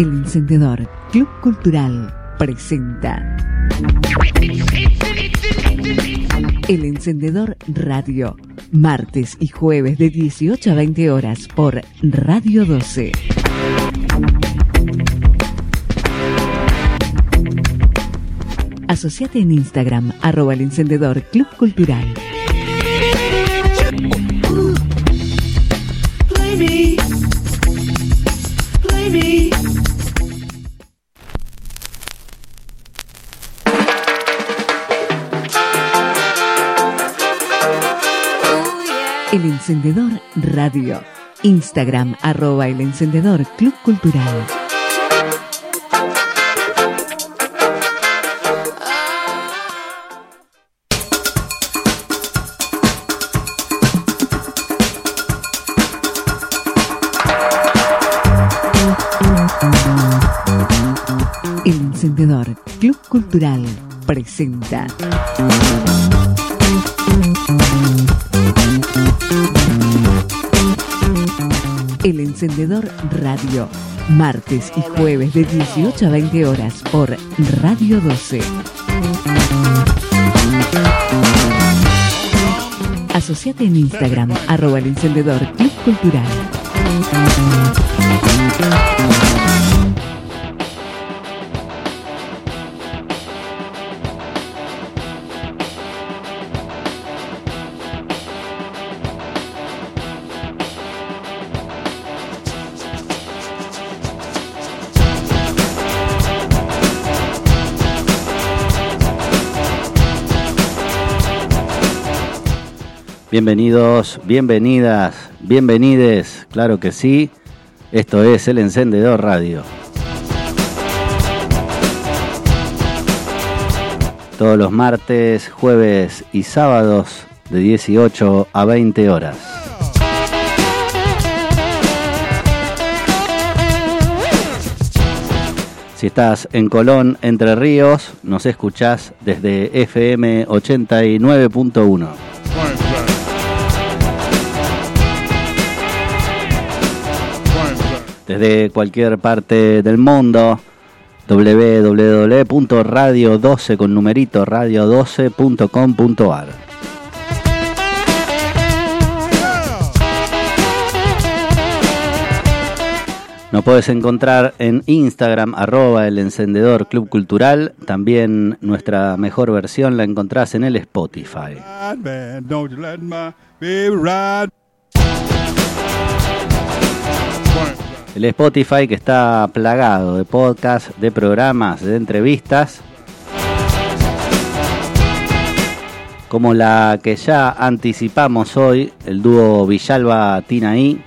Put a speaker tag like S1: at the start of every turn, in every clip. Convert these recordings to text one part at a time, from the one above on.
S1: El Encendedor Club Cultural presenta El Encendedor Radio, martes y jueves de 18 a 20 horas por Radio 12. Asociate en Instagram, arroba el encendedor Club Cultural. Encendedor Radio. Instagram, arroba el encendedor Club Cultural. El Encendedor Club Cultural presenta. El Encendedor Radio, martes y jueves de 18 a 20 horas por Radio 12. Asociate en Instagram, arroba el encendedor Club Cultural.
S2: Bienvenidos, bienvenidas, bienvenides, claro que sí. Esto es El Encendedor Radio. Todos los martes, jueves y sábados de 18 a 20 horas. Si estás en Colón, Entre Ríos, nos escuchás desde FM 89.1. desde cualquier parte del mundo www.radio12 con numerito radio12.com.ar Nos puedes encontrar en Instagram arroba el encendedor club cultural. También nuestra mejor versión la encontrás en el Spotify. El Spotify que está plagado de podcasts, de programas, de entrevistas. Como la que ya anticipamos hoy, el dúo Villalba Tinaí,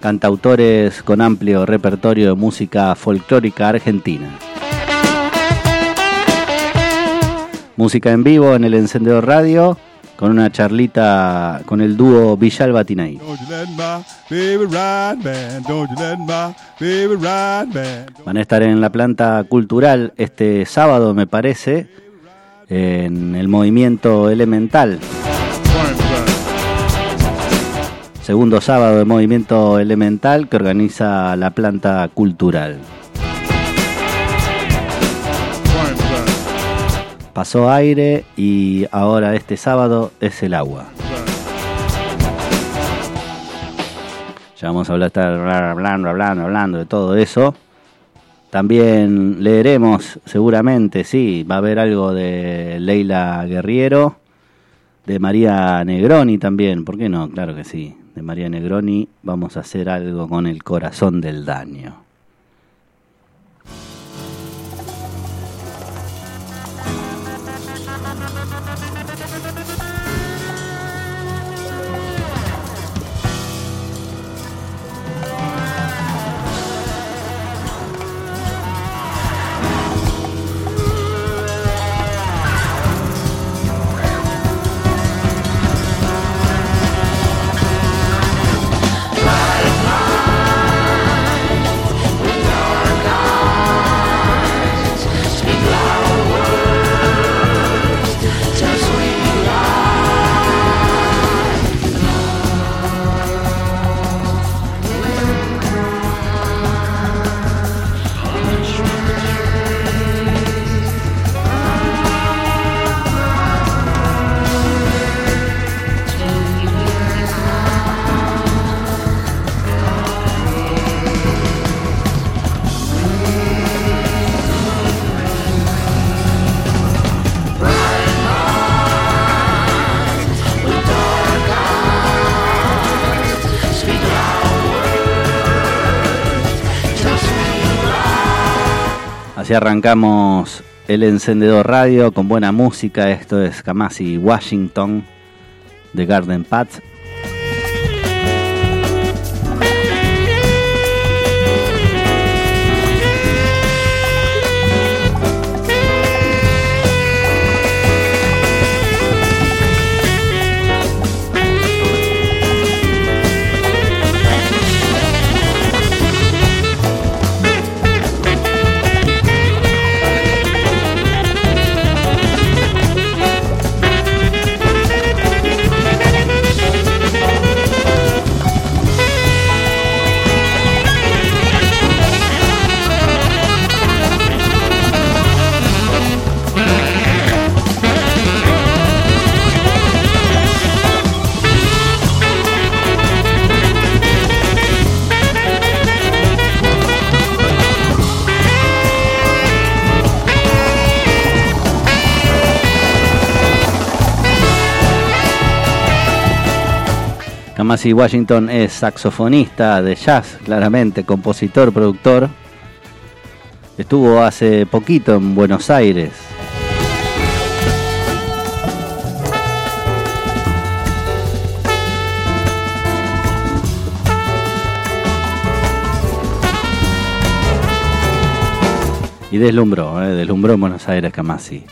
S2: cantautores con amplio repertorio de música folclórica argentina. Música en vivo en el Encendedor Radio, con una charlita con el dúo Villalba
S3: man.
S2: Van a estar en la planta cultural este sábado, me parece, en el movimiento elemental. Segundo sábado de movimiento elemental que organiza la planta cultural. Pasó aire y ahora este sábado es el agua. Ya vamos a hablar, estar hablando, hablando, hablando de todo eso. También leeremos, seguramente, sí, va a haber algo de Leila Guerriero, de María Negroni también, ¿por qué no? Claro que sí, de María Negroni vamos a hacer algo con el corazón del daño.
S4: Así arrancamos el encendedor radio con buena música. Esto es Kamasi Washington de Garden Path. Kamasi Washington es saxofonista de jazz, claramente, compositor, productor. Estuvo hace poquito en Buenos Aires. Y deslumbró, eh, deslumbró en Buenos Aires Kamasi.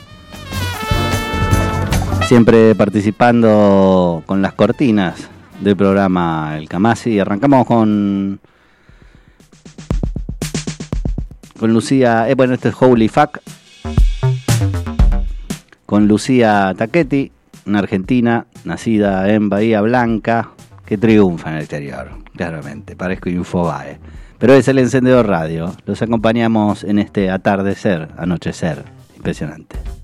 S4: Siempre participando con las cortinas del programa El Camasi. Arrancamos con. Con Lucía. Eh, bueno, este es Holy Fuck. Con Lucía Taquetti, una argentina nacida en Bahía Blanca, que triunfa en el exterior, claramente. Parezco Infobae. Pero es el encendedor radio. Los acompañamos en este atardecer, anochecer. Impresionante.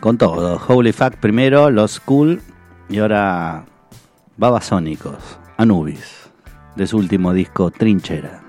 S4: Con todo. Holy Fuck primero, Los Cool
S2: Y ahora Babasónicos, Anubis, de su último disco Trinchera.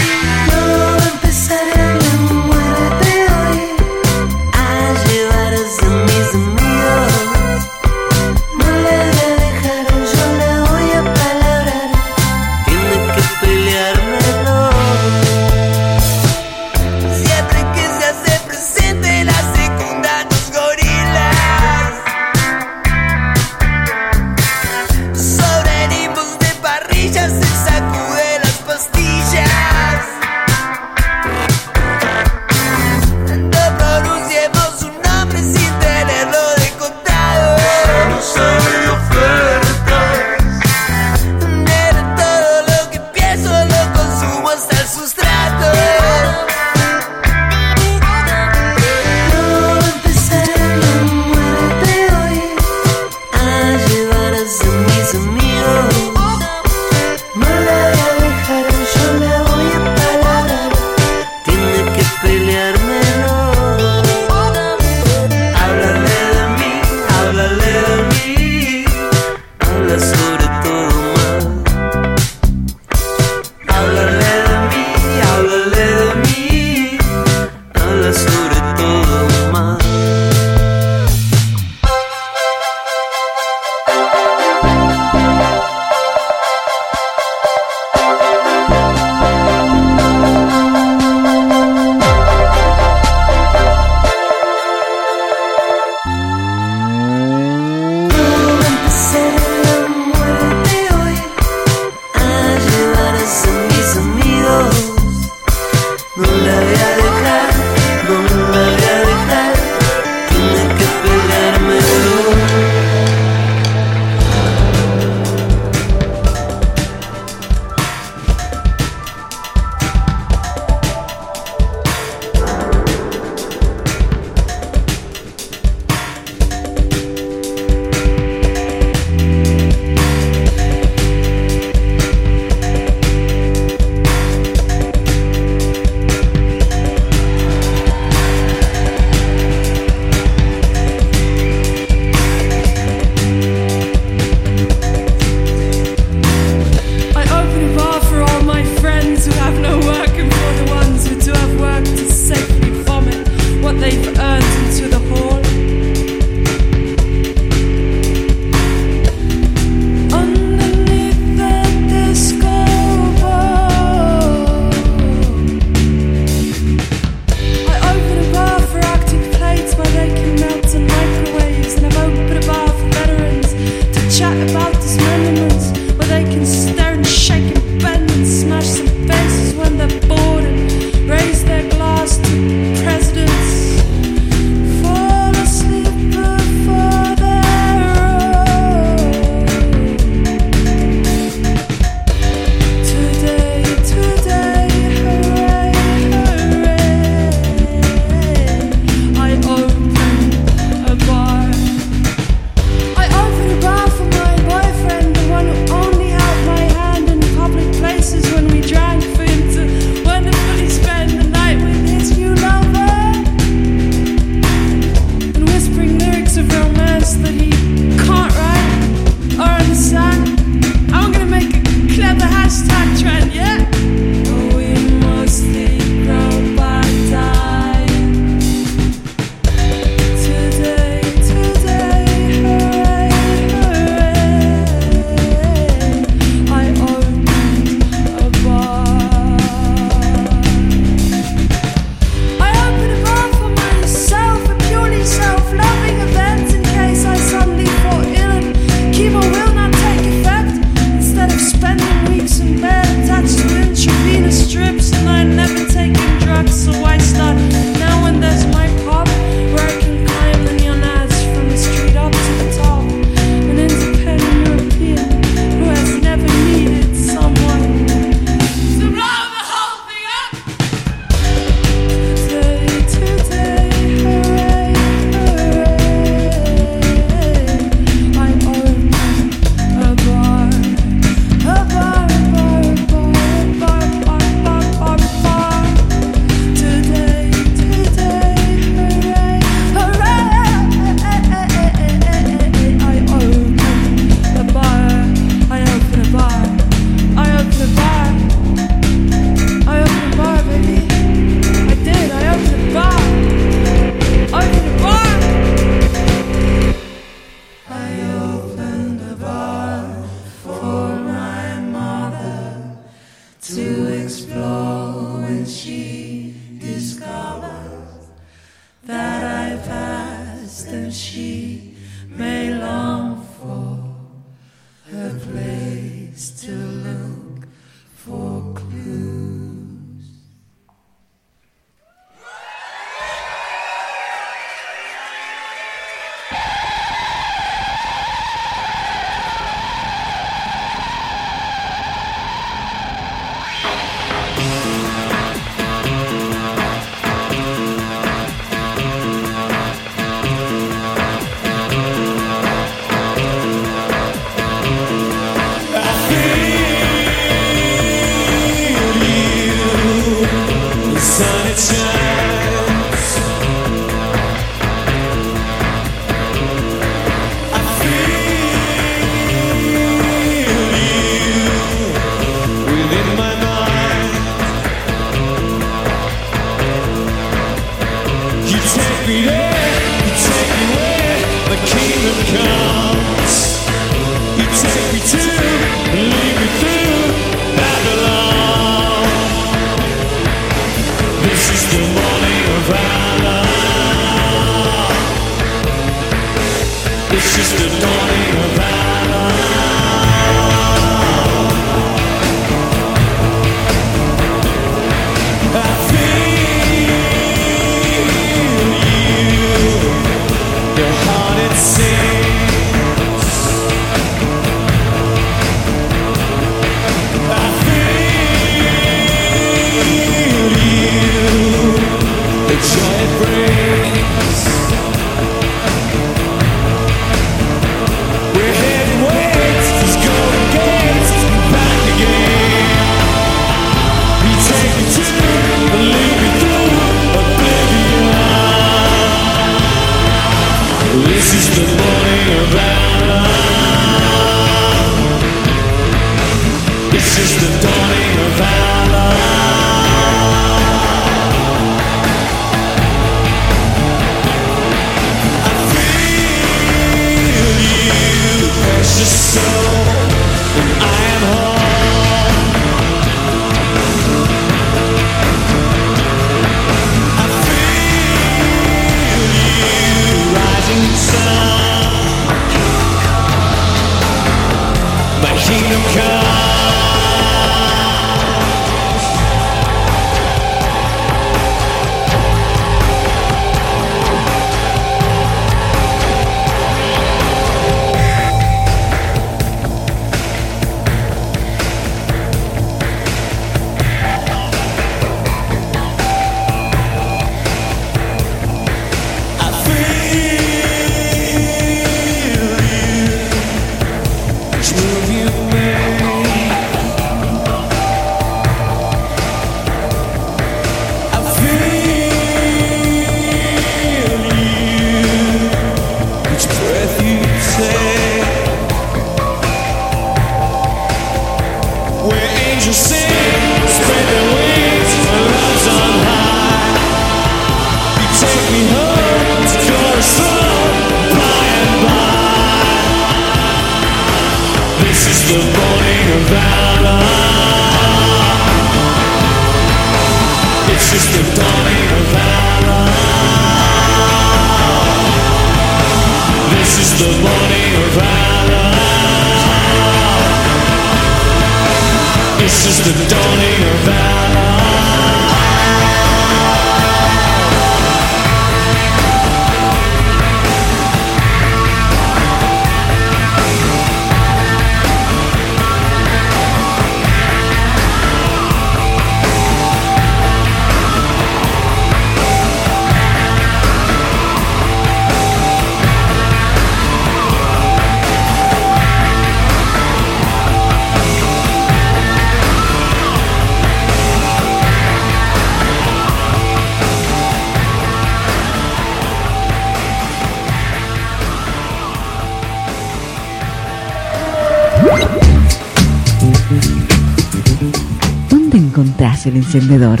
S1: Encendedor.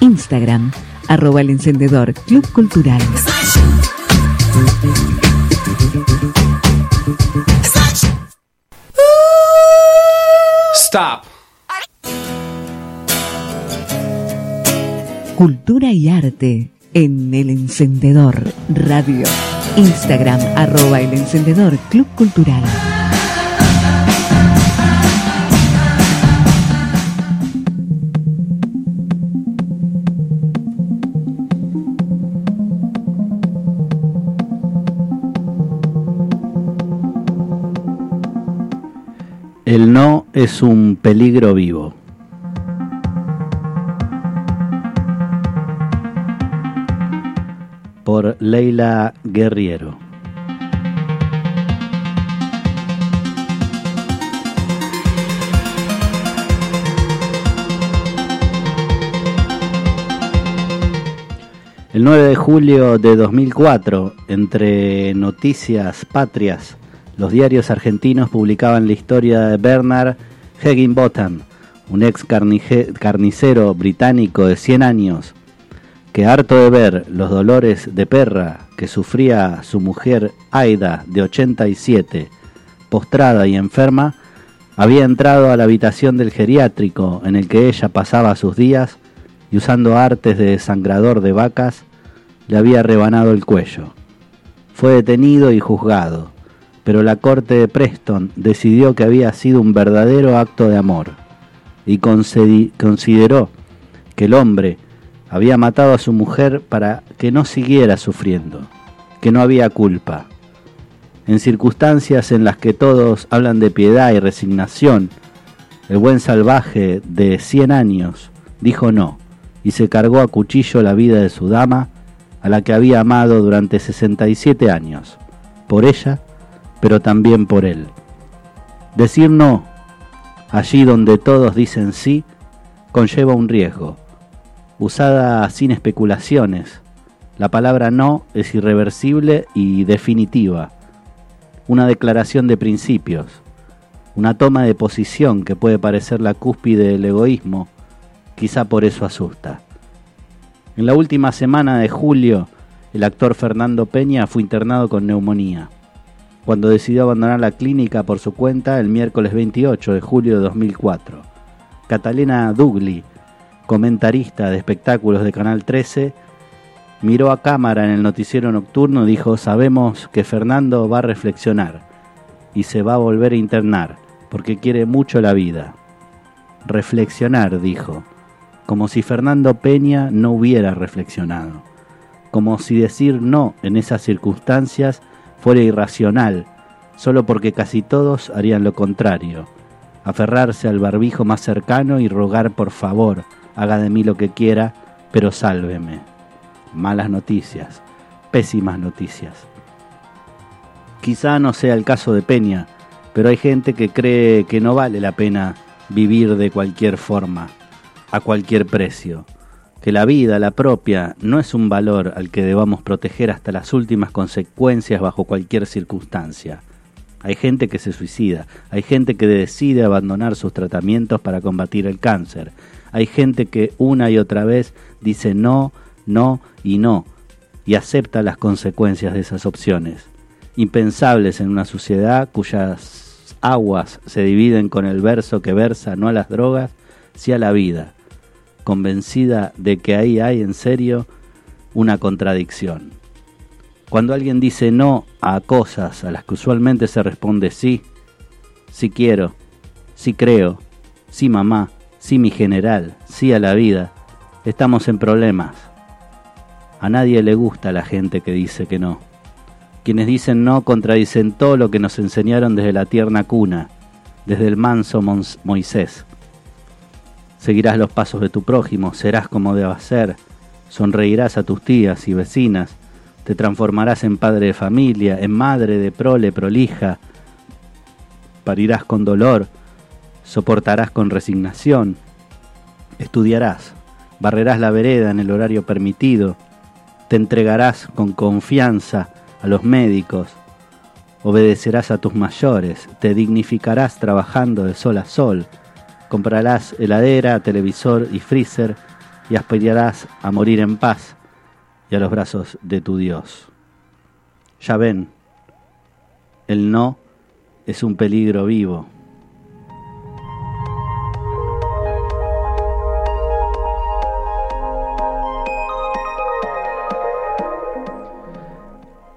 S1: Instagram, arroba el encendedor Club Cultural.
S5: Stop.
S1: Cultura y arte en el encendedor radio. Instagram, arroba el encendedor Club Cultural.
S2: Es un peligro vivo. Por Leila Guerriero. El 9 de julio de 2004, entre noticias patrias, los diarios argentinos publicaban la historia de Bernard Higginbotham, un ex carnicero británico de 100 años, que harto de ver los dolores de perra que sufría su mujer Aida, de 87, postrada y enferma, había entrado a la habitación del geriátrico en el que ella pasaba sus días y usando artes de desangrador de vacas, le había rebanado el cuello. Fue detenido y juzgado, pero la corte de Preston decidió que había sido un verdadero acto de amor y consideró que el hombre había matado a su mujer para que no siguiera sufriendo, que no había culpa. En circunstancias en las que todos hablan de piedad y resignación, el buen salvaje de 100 años dijo no y se cargó a cuchillo la vida de su dama, a la que había amado durante 67 años, por ella, pero también por él. Decir no, allí donde todos dicen sí, conlleva un riesgo. Usada sin especulaciones, la palabra no es irreversible y definitiva, una declaración de principios, una toma de posición que puede parecer la cúspide del egoísmo, Quizá por eso asusta. En la última semana de julio, el actor Fernando Peña fue internado con neumonía. Cuando decidió abandonar la clínica por su cuenta el miércoles 28 de julio de 2004, Catalina Dugli, comentarista de espectáculos de Canal 13, miró a cámara en el noticiero nocturno y dijo, sabemos que Fernando va a reflexionar y se va a volver a internar porque quiere mucho la vida. Reflexionar, dijo como si Fernando Peña no hubiera reflexionado, como si decir no en esas circunstancias fuera irracional, solo porque casi todos harían lo contrario, aferrarse al barbijo más cercano y rogar por favor, haga de mí lo que quiera, pero sálveme. Malas noticias, pésimas noticias. Quizá no sea el caso de Peña, pero hay gente que cree que no vale la pena vivir de cualquier forma a cualquier precio, que la vida, la propia, no es un valor al que debamos proteger hasta las últimas consecuencias bajo cualquier circunstancia. Hay gente que se suicida, hay gente que decide abandonar sus tratamientos para combatir el cáncer, hay gente que una y otra vez dice no, no y no, y acepta las consecuencias de esas opciones, impensables en una sociedad cuyas aguas se dividen con el verso que versa no a las drogas, sí a la vida, convencida de que ahí hay en serio una contradicción. Cuando alguien dice no a cosas a las que usualmente se responde sí, sí quiero, sí creo, sí mamá, sí mi general, sí a la vida, estamos en problemas. A nadie le gusta la gente que dice que no. Quienes dicen no contradicen todo lo que nos enseñaron desde la tierna cuna, desde el manso Moisés. Seguirás los pasos de tu prójimo, serás como debas ser, sonreirás a tus tías y vecinas, te transformarás en padre de familia, en madre de prole prolija, parirás con dolor, soportarás con resignación, estudiarás, barrerás la vereda en el horario permitido, te entregarás con confianza a los médicos, obedecerás a tus mayores, te dignificarás trabajando de sol a sol, Comprarás heladera, televisor y freezer y aspirarás a morir en paz y a los brazos de tu Dios. Ya ven, el no es un peligro vivo.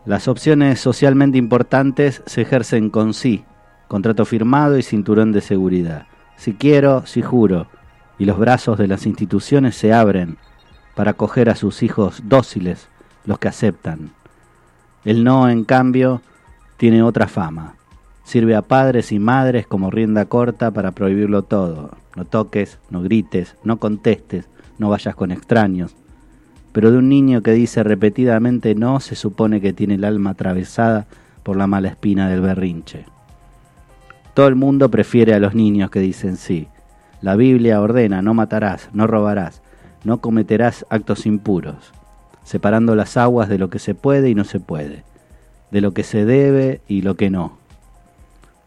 S2: Las opciones socialmente importantes se ejercen con sí, contrato firmado y cinturón de seguridad si quiero, si juro, y los brazos de las instituciones se abren para acoger a sus hijos dóciles, los que aceptan. El no, en cambio, tiene otra fama. Sirve a padres y madres como rienda corta para prohibirlo todo. No toques, no grites, no contestes, no vayas con extraños. Pero de un niño que dice repetidamente no se supone que tiene el alma atravesada por la mala espina del berrinche. Todo el mundo prefiere a los niños que dicen sí. La Biblia ordena no matarás, no robarás, no cometerás actos impuros, separando las aguas de lo que se puede y no se puede, de lo que se debe y lo que no.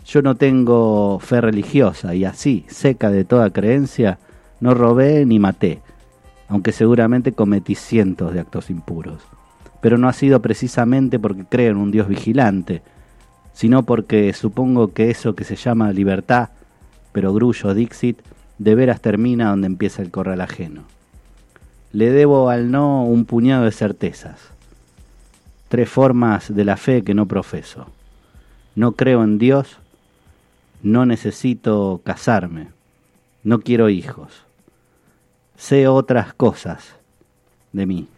S2: Yo no tengo fe religiosa y así, seca de toda creencia, no robé ni maté, aunque seguramente cometí cientos de actos impuros. Pero no ha sido precisamente porque creo en un Dios vigilante, sino porque supongo que eso que se llama libertad, pero grullo Dixit, de veras termina donde empieza el corral ajeno. Le debo al no un puñado de certezas, tres formas de la fe que no profeso. No creo en Dios, no necesito casarme, no quiero hijos, sé otras cosas de mí,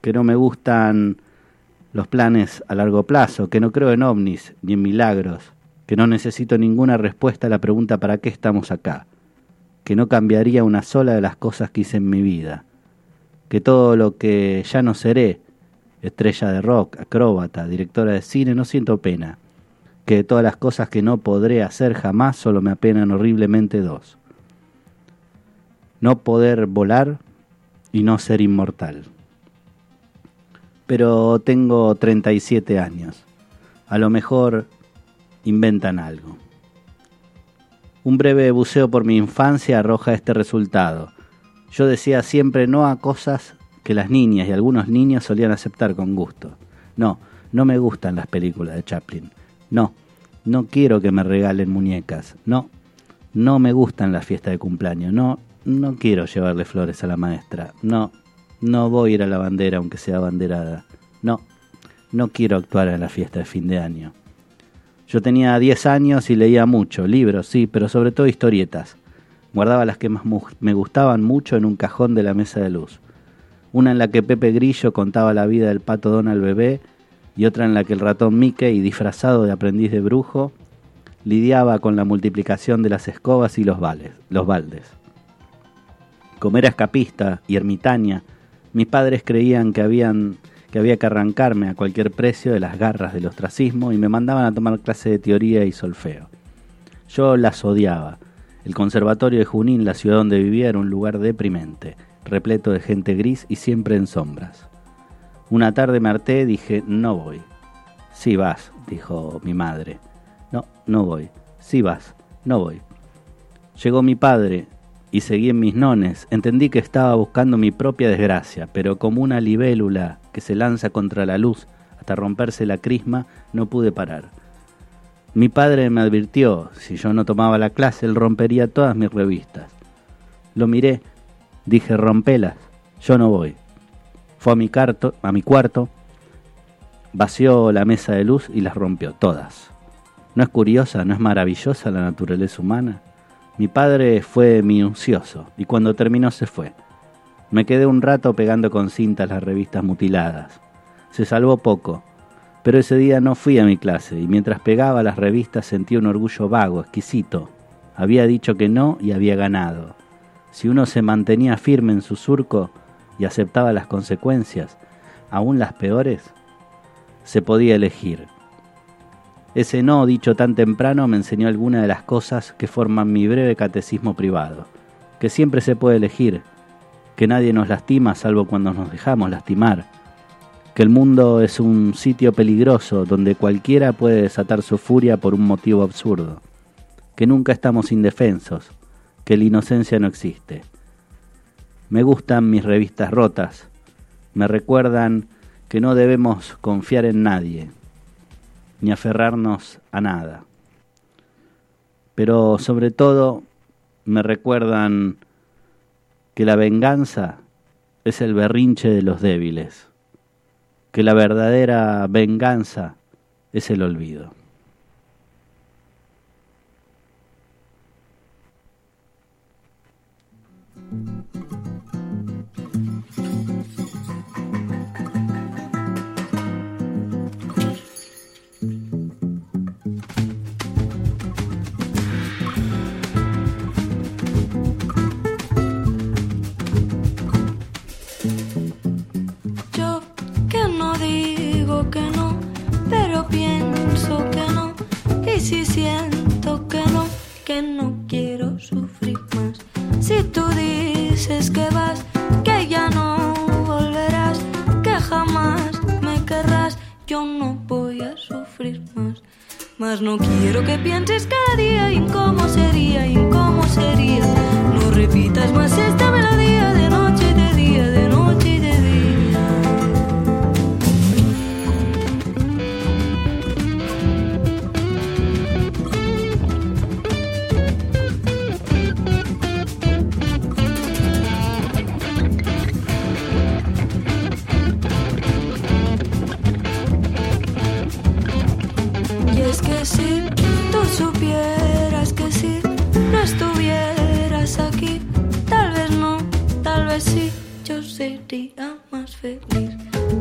S2: que no me gustan los planes a largo plazo, que no creo en ovnis ni en milagros, que no necesito ninguna respuesta a la pregunta ¿para qué estamos acá? que no cambiaría una sola de las cosas que hice en mi vida, que todo lo que ya no seré, estrella de rock, acróbata, directora de cine, no siento pena, que de todas las cosas que no podré hacer jamás solo me apenan horriblemente dos. No poder volar y no ser inmortal. Pero tengo 37 años. A lo mejor inventan algo. Un breve buceo por mi infancia arroja este resultado. Yo decía siempre no a cosas que las niñas y algunos niños solían aceptar con gusto. No, no me gustan las películas de Chaplin. No, no quiero que me regalen muñecas. No, no me gustan las fiestas de cumpleaños. No, no quiero llevarle flores a la maestra. No, no voy a ir a la bandera aunque sea banderada. No, no quiero actuar en la fiesta de fin de año. Yo tenía 10 años y leía mucho, libros, sí, pero sobre todo historietas. Guardaba las que más me gustaban mucho en un cajón de la mesa de luz. Una en la que Pepe Grillo contaba la vida del pato Donald bebé y otra en la que el ratón Mickey, disfrazado de aprendiz de brujo, lidiaba con la multiplicación de las escobas y los, los baldes. Como era escapista y ermitaña, mis padres creían que habían que había que arrancarme a cualquier precio de las garras del ostracismo y me mandaban a tomar clase de teoría y solfeo. Yo las odiaba. El conservatorio de Junín, la ciudad donde vivía, era un lugar deprimente, repleto de gente gris y siempre en sombras. Una tarde me harté, dije, no voy. Sí vas, dijo mi madre. No, no voy. Sí vas, no voy. Llegó mi padre, y seguí en mis nones. Entendí que estaba buscando mi propia desgracia, pero como una libélula que se lanza contra la luz hasta romperse la crisma, no pude parar. Mi padre me advirtió, si yo no tomaba la clase, él rompería todas mis revistas. Lo miré, dije, rompelas, yo no voy. Fue a mi, a mi cuarto, vació la mesa de luz y las rompió todas. ¿No es curiosa, no es maravillosa la naturaleza humana? Mi padre fue minucioso y cuando terminó se fue. Me quedé un rato pegando con cintas las revistas mutiladas. Se salvó poco, pero ese día no fui a mi clase y mientras pegaba las revistas sentí un orgullo vago, exquisito. Había dicho que no y había ganado. Si uno se mantenía firme en su surco y aceptaba las consecuencias, aún las peores, se podía elegir. Ese no dicho tan temprano me enseñó algunas de las cosas que forman mi breve catecismo privado, que siempre se puede elegir, que nadie nos lastima salvo cuando nos dejamos lastimar, que el mundo es un sitio peligroso donde cualquiera puede desatar su furia por un motivo absurdo, que nunca estamos indefensos, que la inocencia no existe. Me gustan mis revistas rotas, me recuerdan que no debemos confiar en nadie, ni aferrarnos a nada. Pero sobre todo me recuerdan que la venganza es el berrinche de los débiles, que la verdadera venganza es el olvido.
S5: No quiero que pienses cada día en cómo sería, en cómo sería. No repitas más esta melodía de que si tú supieras que si no estuvieras aquí, tal vez no, tal vez sí, yo sería más feliz.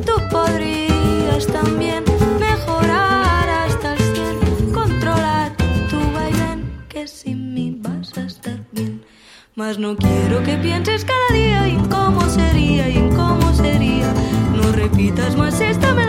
S5: Tú podrías también mejorar hasta el 100, controlar tu baile, que sin mí vas a estar bien. Mas no quiero que pienses cada día en cómo sería y en cómo sería. No repitas más esta melodía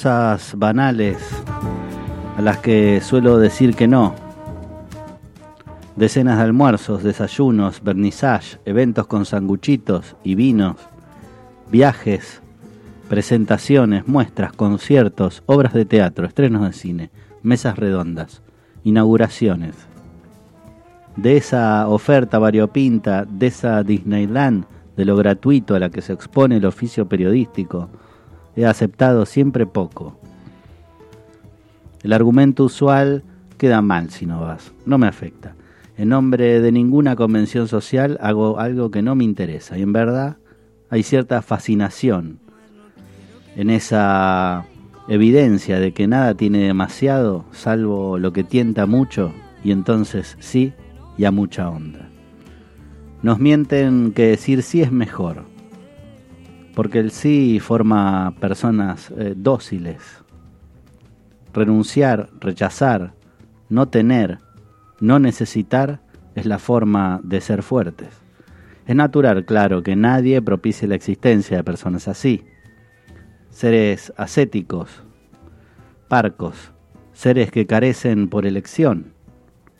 S2: Cosas banales a las que suelo decir que no. Decenas de almuerzos, desayunos, vernissage, eventos con sanguchitos y vinos, viajes, presentaciones, muestras, conciertos, obras de teatro, estrenos de cine, mesas redondas, inauguraciones. De esa oferta variopinta, de esa Disneyland, de lo gratuito a la que se expone el oficio periodístico, he aceptado siempre poco. El argumento usual queda mal si no vas, no me afecta. En nombre de ninguna convención social hago algo que no me interesa y en verdad hay cierta fascinación en esa evidencia de que nada tiene demasiado salvo lo que tienta mucho y entonces sí y a mucha onda. Nos mienten que decir sí es mejor, porque el sí forma personas eh, dóciles. Renunciar, rechazar, no tener, no necesitar es la forma de ser fuertes. Es natural, claro, que nadie propicie la existencia de personas así. Seres ascéticos, parcos, seres que carecen por elección,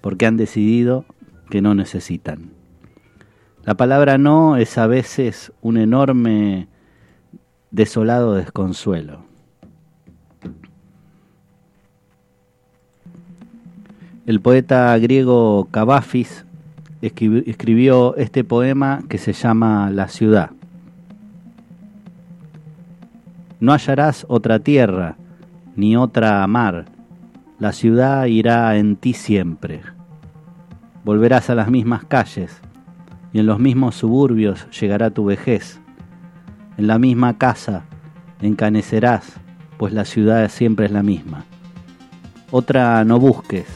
S2: porque han decidido que no necesitan. La palabra no es a veces un enorme desolado desconsuelo. El poeta griego Cavafis escribi- escribió este poema que se llama La ciudad. No hallarás otra tierra, ni otra mar. La ciudad irá en ti siempre. Volverás a las mismas calles, y en los mismos suburbios llegará tu vejez. En la misma casa encanecerás, pues la ciudad siempre es la misma. Otra no busques,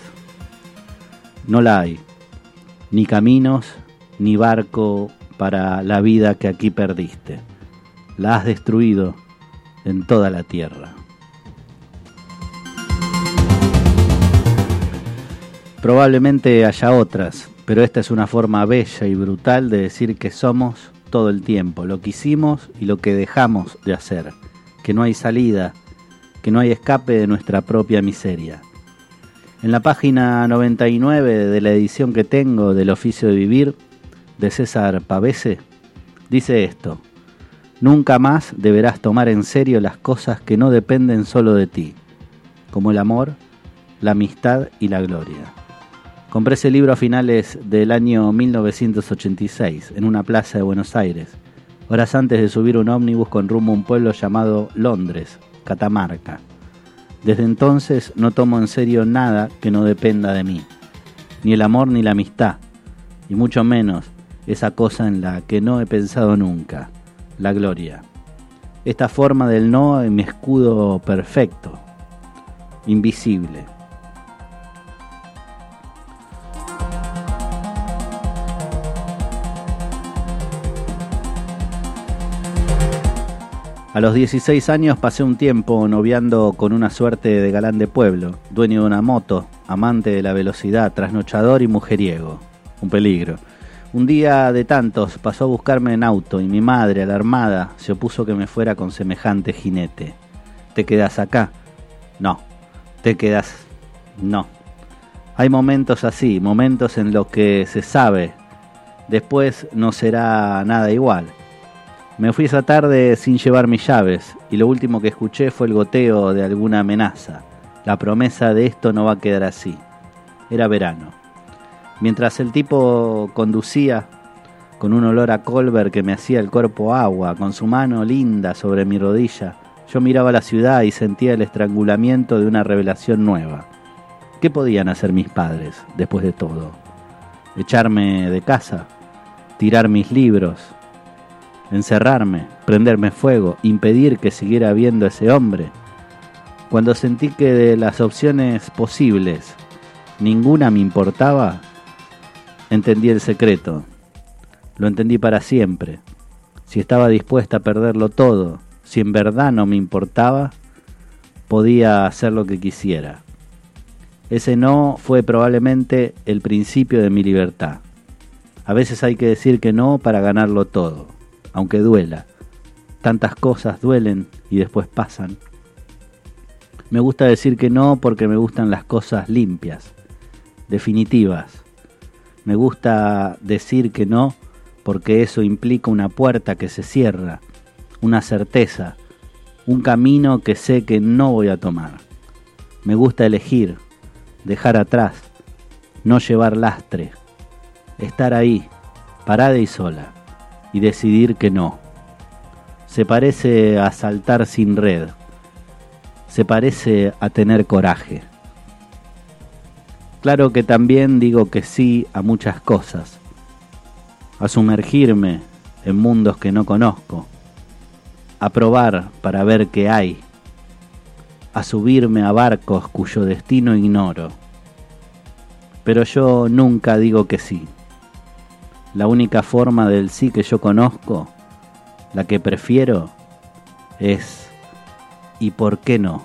S2: no la hay, ni caminos, ni barco para la vida que aquí perdiste. La has destruido en toda la tierra. Probablemente haya otras, Pero esta es una forma bella y brutal de decir que somos todo el tiempo, lo que hicimos y lo que dejamos de hacer, que no hay salida, que no hay escape de nuestra propia miseria. En la página 99 de la edición que tengo del Oficio de Vivir de César Pavese, dice esto, Nunca más deberás tomar en serio las cosas que no dependen solo de ti, como el amor, la amistad y la gloria. Compré ese libro a finales del año 1986 en una plaza de Buenos Aires, horas antes de subir un ómnibus con rumbo a un pueblo llamado Londres, Catamarca. Desde entonces no tomo en serio nada que no dependa de mí, ni el amor ni la amistad, y mucho menos esa cosa en la que no he pensado nunca, la gloria. Esta forma del no es mi escudo perfecto, invisible A los 16 años pasé un tiempo noviando con una suerte de galán de pueblo, dueño de una moto, amante de la velocidad, trasnochador y mujeriego. Un peligro. Un día de tantos pasó a buscarme en auto y mi madre, alarmada, se opuso que me fuera con semejante jinete. ¿Te quedas acá? No. ¿Te quedas? No. Hay momentos así, momentos en los que se sabe, después no será nada igual me fui esa tarde sin llevar mis llaves y lo último que escuché fue el goteo de alguna amenaza. La promesa de esto no va a quedar así. Era verano. Mientras el tipo conducía con un olor a colver que me hacía el cuerpo agua, con su mano linda sobre mi rodilla, yo miraba la ciudad y sentía el estrangulamiento de una revelación nueva. ¿Qué podían hacer mis padres después de todo? ¿Echarme de casa? ¿Tirar mis libros? Encerrarme, prenderme fuego, impedir que siguiera viendo a ese hombre. Cuando sentí que de las opciones posibles ninguna me importaba, entendí el secreto. Lo entendí para siempre. Si estaba dispuesta a perderlo todo, si en verdad no me importaba, podía hacer lo que quisiera. Ese no fue probablemente el principio de mi libertad. A veces hay que decir que no para ganarlo todo aunque duela. Tantas cosas duelen y después pasan. Me gusta decir que no porque me gustan las cosas limpias, definitivas. Me gusta decir que no porque eso implica una puerta que se cierra, una certeza, un camino que sé que no voy a tomar. Me gusta elegir, dejar atrás, no llevar lastre, estar ahí, parada y sola y decidir que no. Se parece a saltar sin red. Se parece a tener coraje. Claro que también digo que sí a muchas cosas. A sumergirme en mundos que no conozco. A probar para ver qué hay. A subirme a barcos cuyo destino ignoro. Pero yo nunca digo que sí. La única forma del sí que yo conozco, la que prefiero, es ¿y por qué no?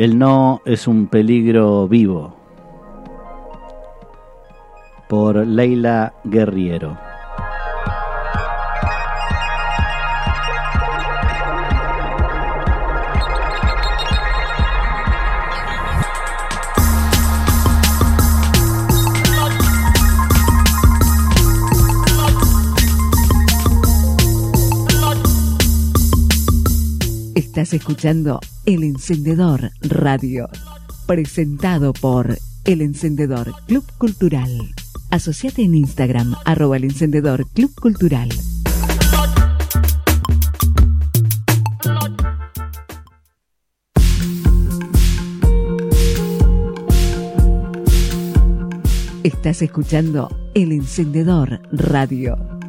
S2: El no es un peligro vivo. Por Leila Guerriero.
S1: Estás escuchando El Encendedor Radio, presentado por El Encendedor Club Cultural. Asociate en Instagram, arroba El Encendedor Club Cultural. Estás escuchando El Encendedor Radio.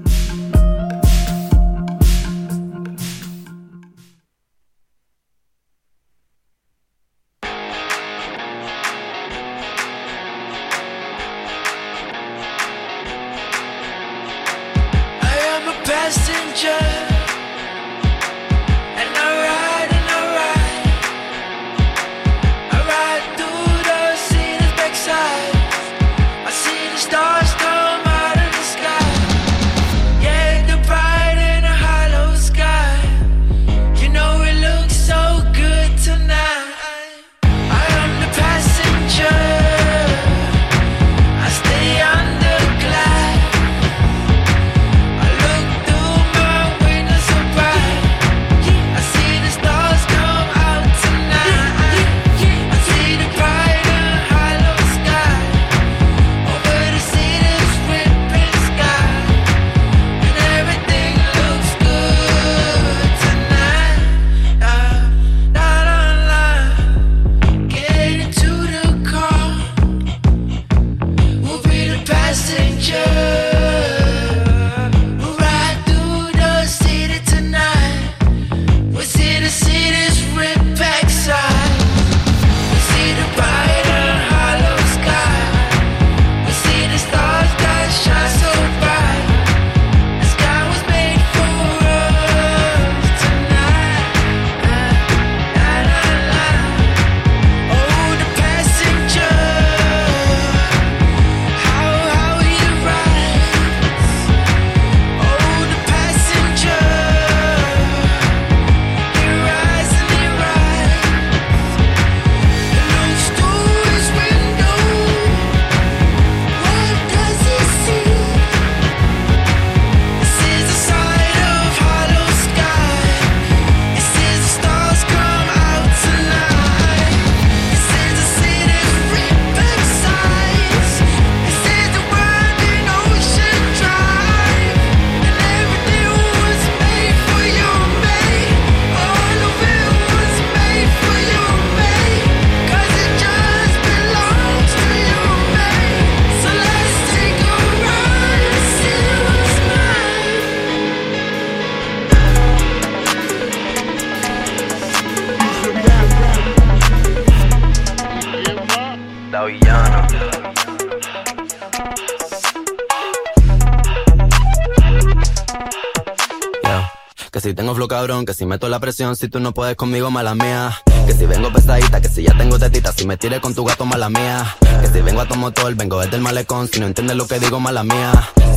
S6: Si tú no puedes conmigo, mala mía. Que si vengo pesadita, que si ya tengo tetita, si me tires con tu gato, mala mía. Que si vengo a tu motor, vengo desde el malecón, si no entiendes lo que digo, mala mía.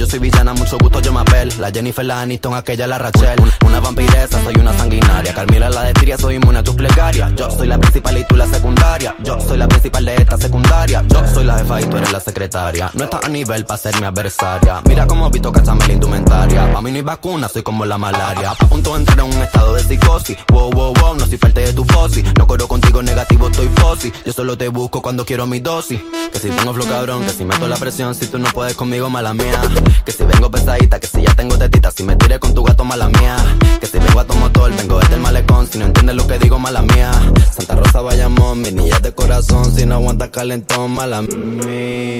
S6: Yo soy villana, mucho gusto yo me apel. La Jennifer, la Aniston, aquella, la Rachel. Una vampiresa, soy una sanguinaria. Carmila, la de soy inmune a tus plegarias. Yo soy la principal y tú la secundaria. Yo soy la principal de esta secundaria. Yo soy la jefa y tú eres la secretaria. No estás a nivel para ser mi adversaria. Mira cómo visto, cachame la indumentaria. Pa' mí no hay vacuna, soy como la malaria a punto de entrar en un estado de psicosis. Wow, wow, wow, no soy parte de tu fosi. No corro contigo negativo, estoy fosi. Yo solo te busco cuando quiero mi dosis. Que si tengo flow cabrón, que si meto la presión, si tú no puedes conmigo, mala mía. Que si vengo pesadita, que si ya tengo tetita, si me tiré con tu gato, mala mía. Que si vengo a tu motor, vengo desde el malecón, si no entiendes lo que digo, mala mía. Santa Rosa, Bayamón, mi niña de corazón, si no aguanta calentón, mala mía.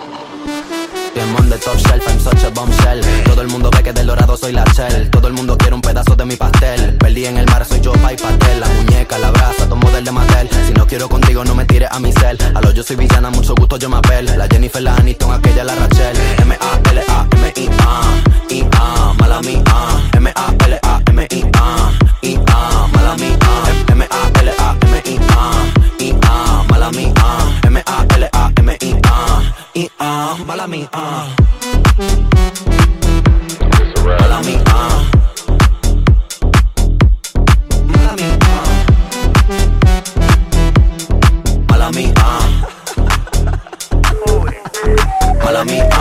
S6: Diamond de top shelf, I'm such a bombshell Todo el mundo ve que del dorado soy la shell. Todo el mundo quiere un pedazo de mi pastel. Perdí en el mar, soy yo, pa' y pastel La muñeca, la brasa, tomo del de Mattel. Si no quiero contigo, no me tires a mi cel. A lo yo soy villana, mucho gusto, yo me apel. La Jennifer, la Aniston, aquella, la Rachel. M-A-L-A-M-I-A I-A, mala mía. M-A-L-A-M-I-A I-A, M-A-L-A-M-I-A I-A, mala mía Mala mía Mala mía Mala mía Mala mía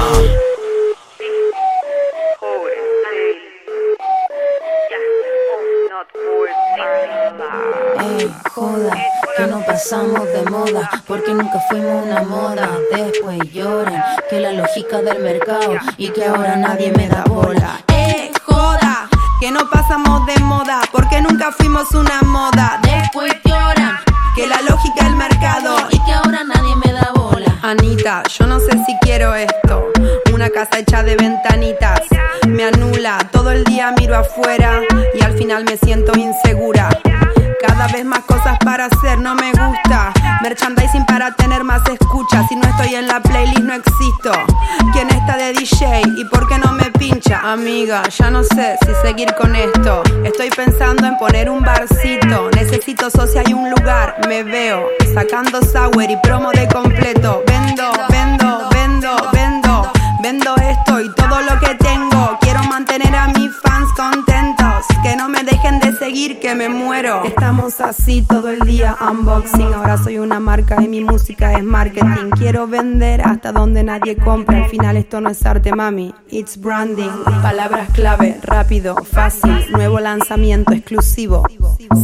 S7: Ey, joda, que no pasamos de moda, porque nunca fuimos una moda. Después lloran, que la lógica del mercado y que ahora nadie me da bola.
S8: Eh, joda, que no pasamos de moda, porque nunca fuimos una moda.
S7: Después lloran,
S8: Que la lógica del mercado
S7: y que ahora nadie me da bola.
S8: Anita, yo no sé si quiero esto. Una casa hecha de ventanitas. Me anula, todo el día miro afuera y al final me siento insegura. Cada vez más cosas para hacer, no me gusta. Merchandising para tener más escucha. Si no estoy en la playlist, no existo. ¿Quién está de DJ y por qué no me pincha? Amiga, ya no sé si seguir con esto. Estoy pensando en poner un barcito. Necesito socia y un lugar. Me veo sacando sour y promo de completo. Vendo, vendo, vendo, vendo. Vendo esto y todo lo que tengo. Que me muero. Estamos así todo el día unboxing. Ahora soy una marca y mi música es marketing. Quiero vender hasta donde nadie compra. Al final esto no es arte, mami. It's branding. Palabras clave, rápido, fácil. Nuevo lanzamiento exclusivo.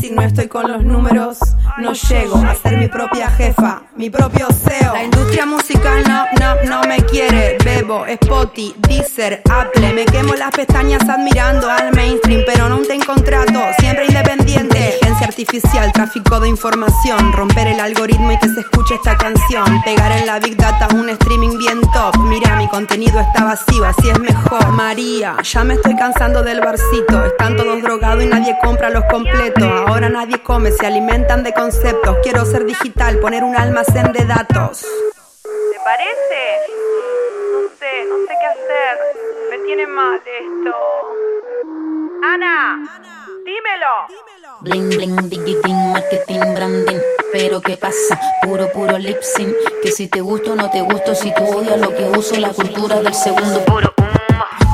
S8: Si no estoy con los números, no llego a ser mi propia jefa, mi propio CEO. La industria musical no, no, no me quiere. Bebo, Spotify, Deezer, Apple. Me quemo las pestañas admirando al mainstream, pero no te contrato, siempre independiente. Inteligencia artificial, tráfico de información, romper el algoritmo y que se escuche esta canción. Pegar en la big data un streaming bien top. Mira, mi contenido está vacío, así es mejor. María, ya me estoy cansando del barcito. Están todos drogados y nadie compra los completos. Ahora nadie come, se alimentan de conceptos. Quiero ser digital, poner un almacén de datos.
S9: ¿Te parece? No sé, no sé qué hacer. Me tiene mal esto. Ana, dímelo.
S7: Bling bling, digi ding, marketing, branding. Pero ¿qué pasa? Puro, puro lip sync. Que si te gusto o no te gusto, si tú odias lo que uso, la cultura del segundo puro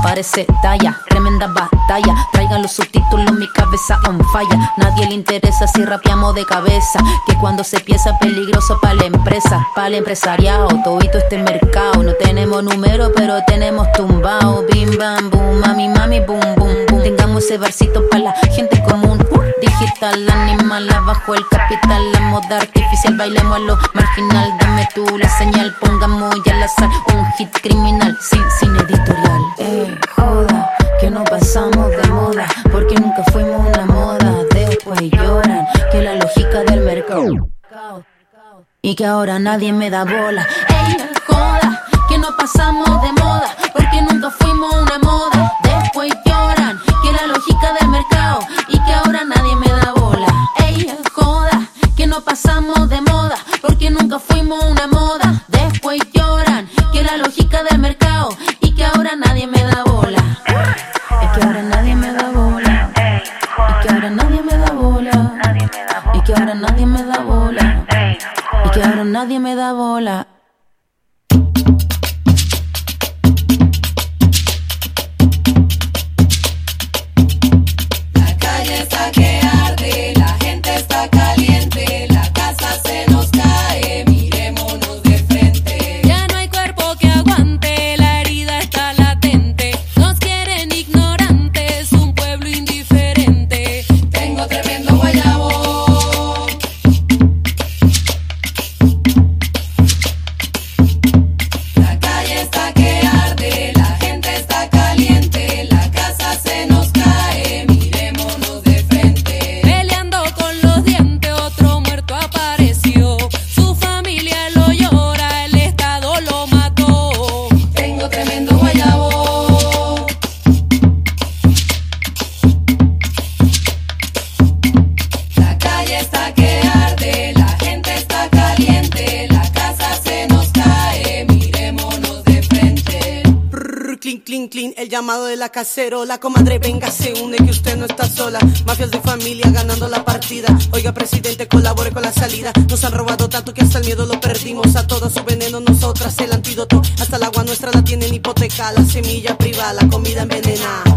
S7: parece talla, tremenda batalla. Traigan los subtítulos, mi cabeza on fire. Nadie le interesa si rapeamos de cabeza. Que cuando se piensa peligroso para la empresa, para el empresariado, todito este mercado. No tenemos número, pero tenemos tumbao. Bim bam boom, mami mami boom boom boom. Tengamos ese versito para la gente común. Digital, animal, abajo el capital, la moda artificial, bailemos a lo marginal. Dame tú la señal, pongamos ya al azar un hit criminal sin, sin editorial. Eh, joda, que no pasamos de moda, porque nunca fuimos una moda. Después lloran que la lógica del mercado y que ahora nadie me da bola. Ey, joda, que no pasamos
S10: cacerola. Comadre, venga, se une que usted no está sola. Mafias de familia ganando la partida. Oiga, presidente, colabore con la salida. Nos han robado tanto que hasta el miedo lo perdimos. A todo su veneno, nosotras el antídoto. Hasta el agua nuestra la tienen hipoteca. La semilla privada, la comida envenenada.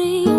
S11: sorry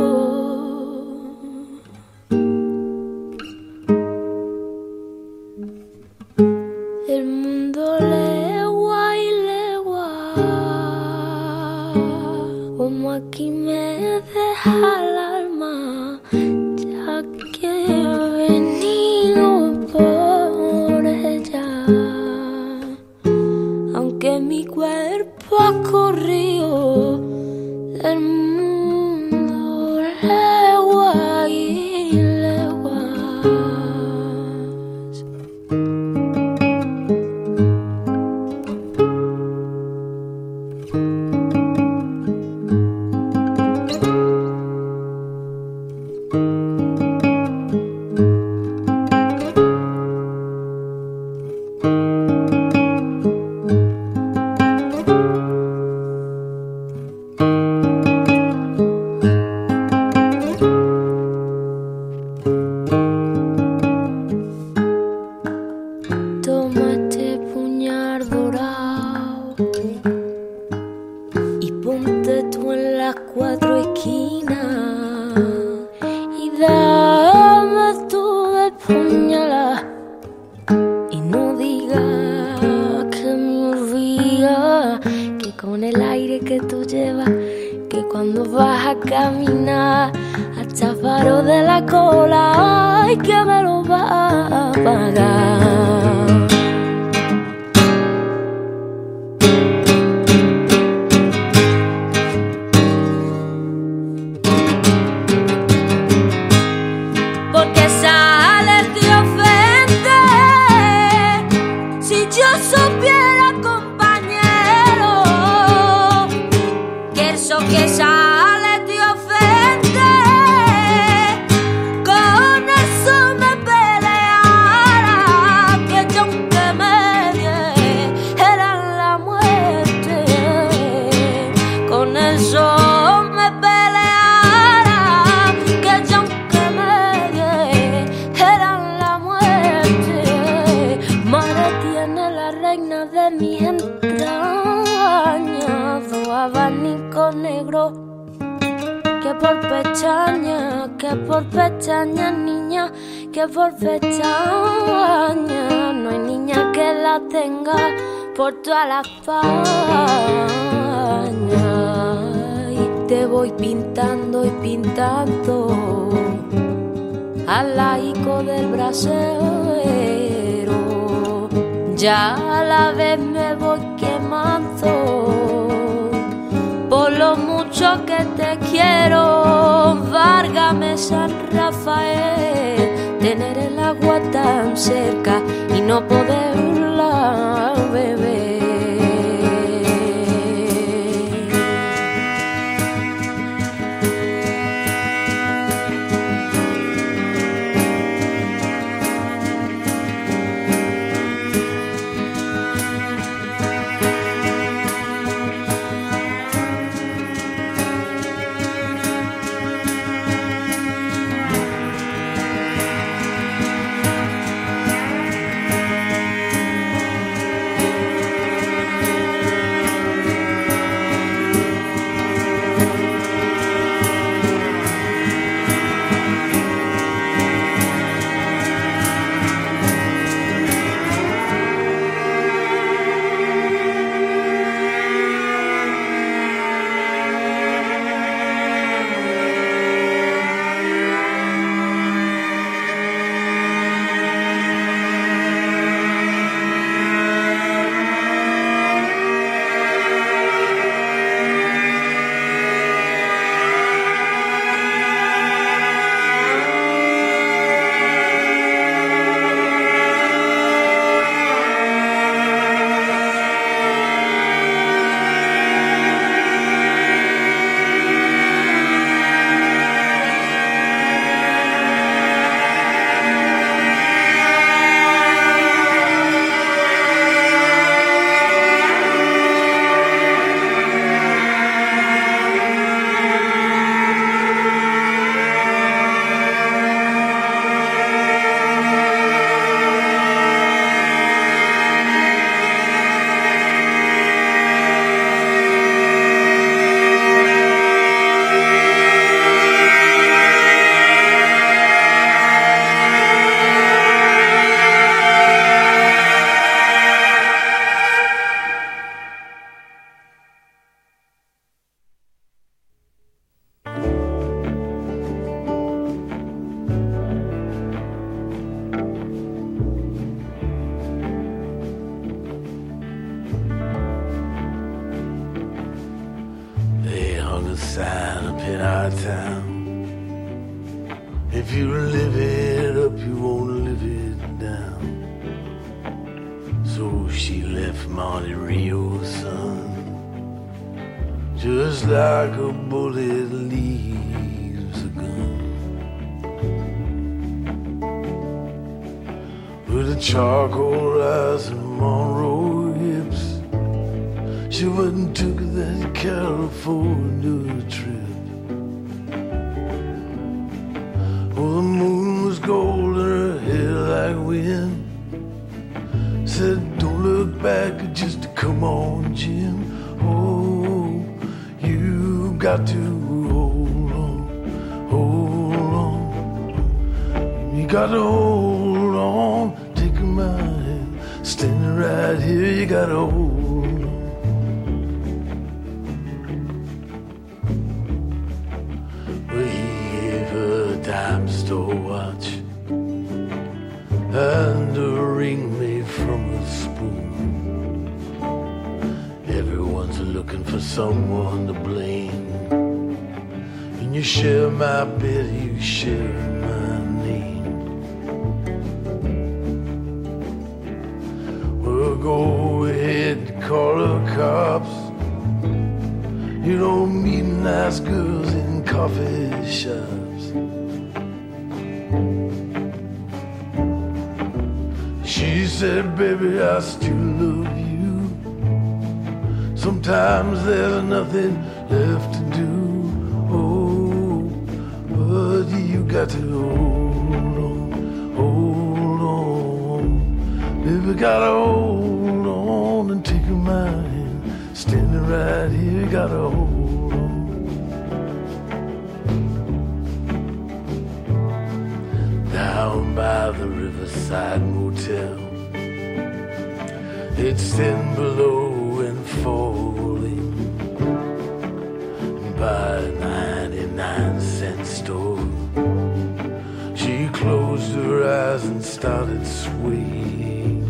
S11: closed her eyes and started swaying.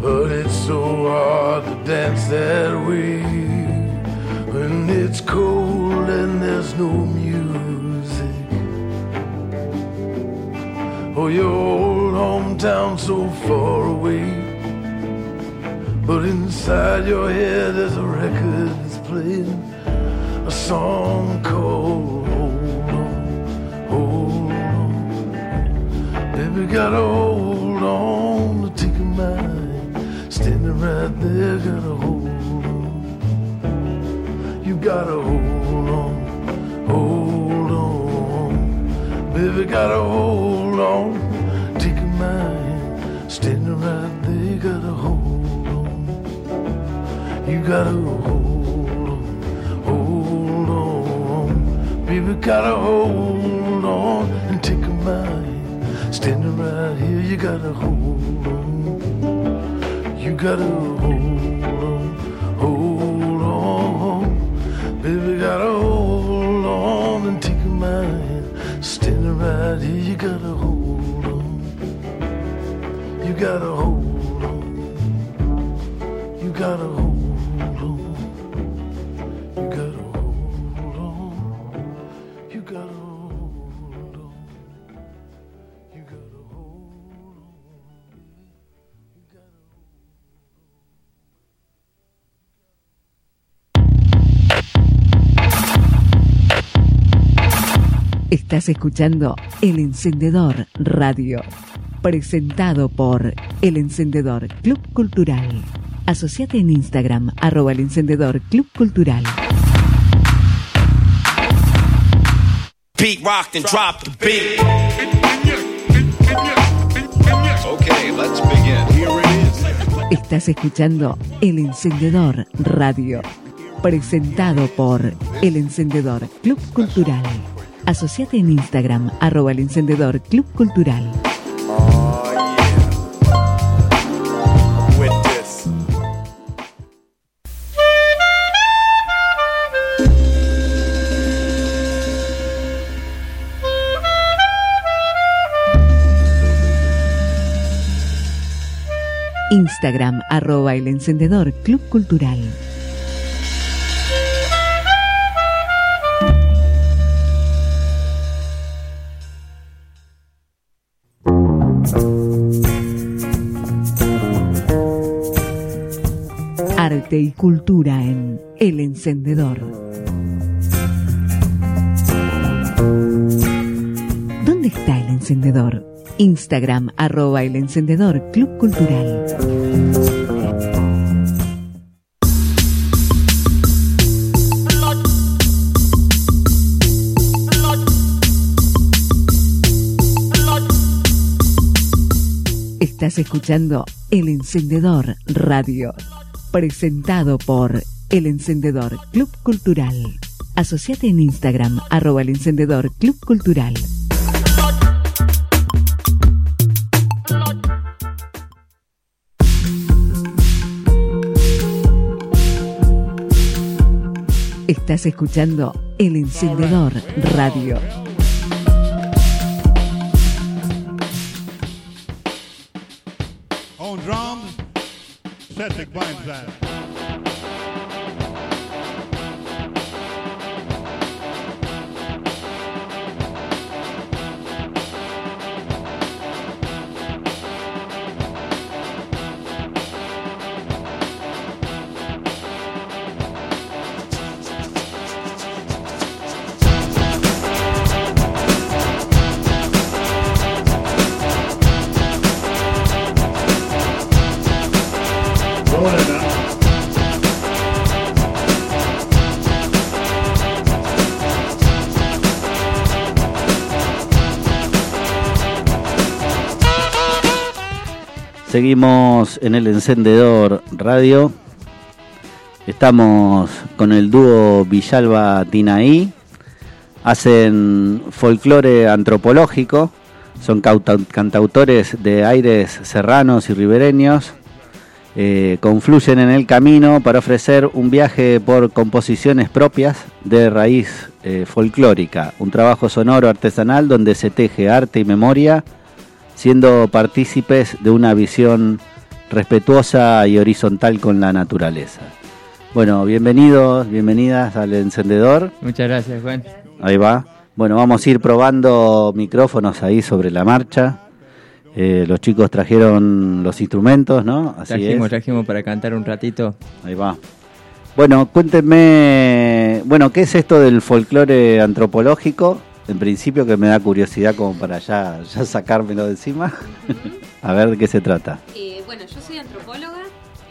S11: But it's so hard to dance that way when it's cold and there's no music. Oh, your old hometown so far away. But inside your head there's a record that's playing a song called Baby, gotta hold on to take a mind. Standing right there, gotta hold on. You gotta hold on, hold on. Baby, gotta hold on. Take a mind. Standing right there, gotta hold on. You gotta hold on, hold on. Baby, gotta hold Right here, you gotta hold on. You gotta hold on, hold on. Baby, gotta hold on and take a mind. Standing right here, you gotta hold on. You gotta hold
S1: Estás escuchando El Encendedor Radio, presentado por El Encendedor Club Cultural. Asociate en Instagram, arroba El Encendedor Club Cultural.
S12: Beat rocked and dropped the beat. Okay, let's begin. Here it is.
S1: Estás escuchando El Encendedor Radio, presentado por El Encendedor Club Cultural. Asociate en Instagram, arroba El Encendedor Club Cultural. Instagram, arroba El Encendedor Club Cultural. Y cultura en El Encendedor. ¿Dónde está el encendedor? Instagram arroba el encendedor Club Cultural. Estás escuchando El Encendedor Radio, presentado por El Encendedor Club Cultural. Asociate en Instagram, arroba el encendedor Club Cultural. Estás escuchando El Encendedor Radio.
S3: Ethic binds that.
S2: Seguimos en el encendedor radio. Estamos con el dúo Villalba Tinaí. Hacen folclore antropológico. Son cantautores de aires serranos y ribereños. Eh, confluyen en el camino para ofrecer un viaje por composiciones propias de raíz eh, folclórica. Un trabajo sonoro artesanal donde se teje arte y memoria siendo partícipes de una visión respetuosa y horizontal con la naturaleza. Bueno, bienvenidos, bienvenidas al encendedor.
S13: Muchas gracias, Juan.
S2: Ahí va. Bueno, vamos a ir probando micrófonos ahí sobre la marcha. Eh, los chicos trajeron los instrumentos, ¿no? Así
S13: Trajimos,
S2: es.
S13: trajimos para cantar un ratito.
S2: Ahí va. Bueno, cuéntenme, bueno, ¿qué es esto del folclore antropológico? En principio que me da curiosidad como para ya, ya sacármelo de encima. a ver de qué se trata.
S14: Eh, bueno, yo soy antropóloga,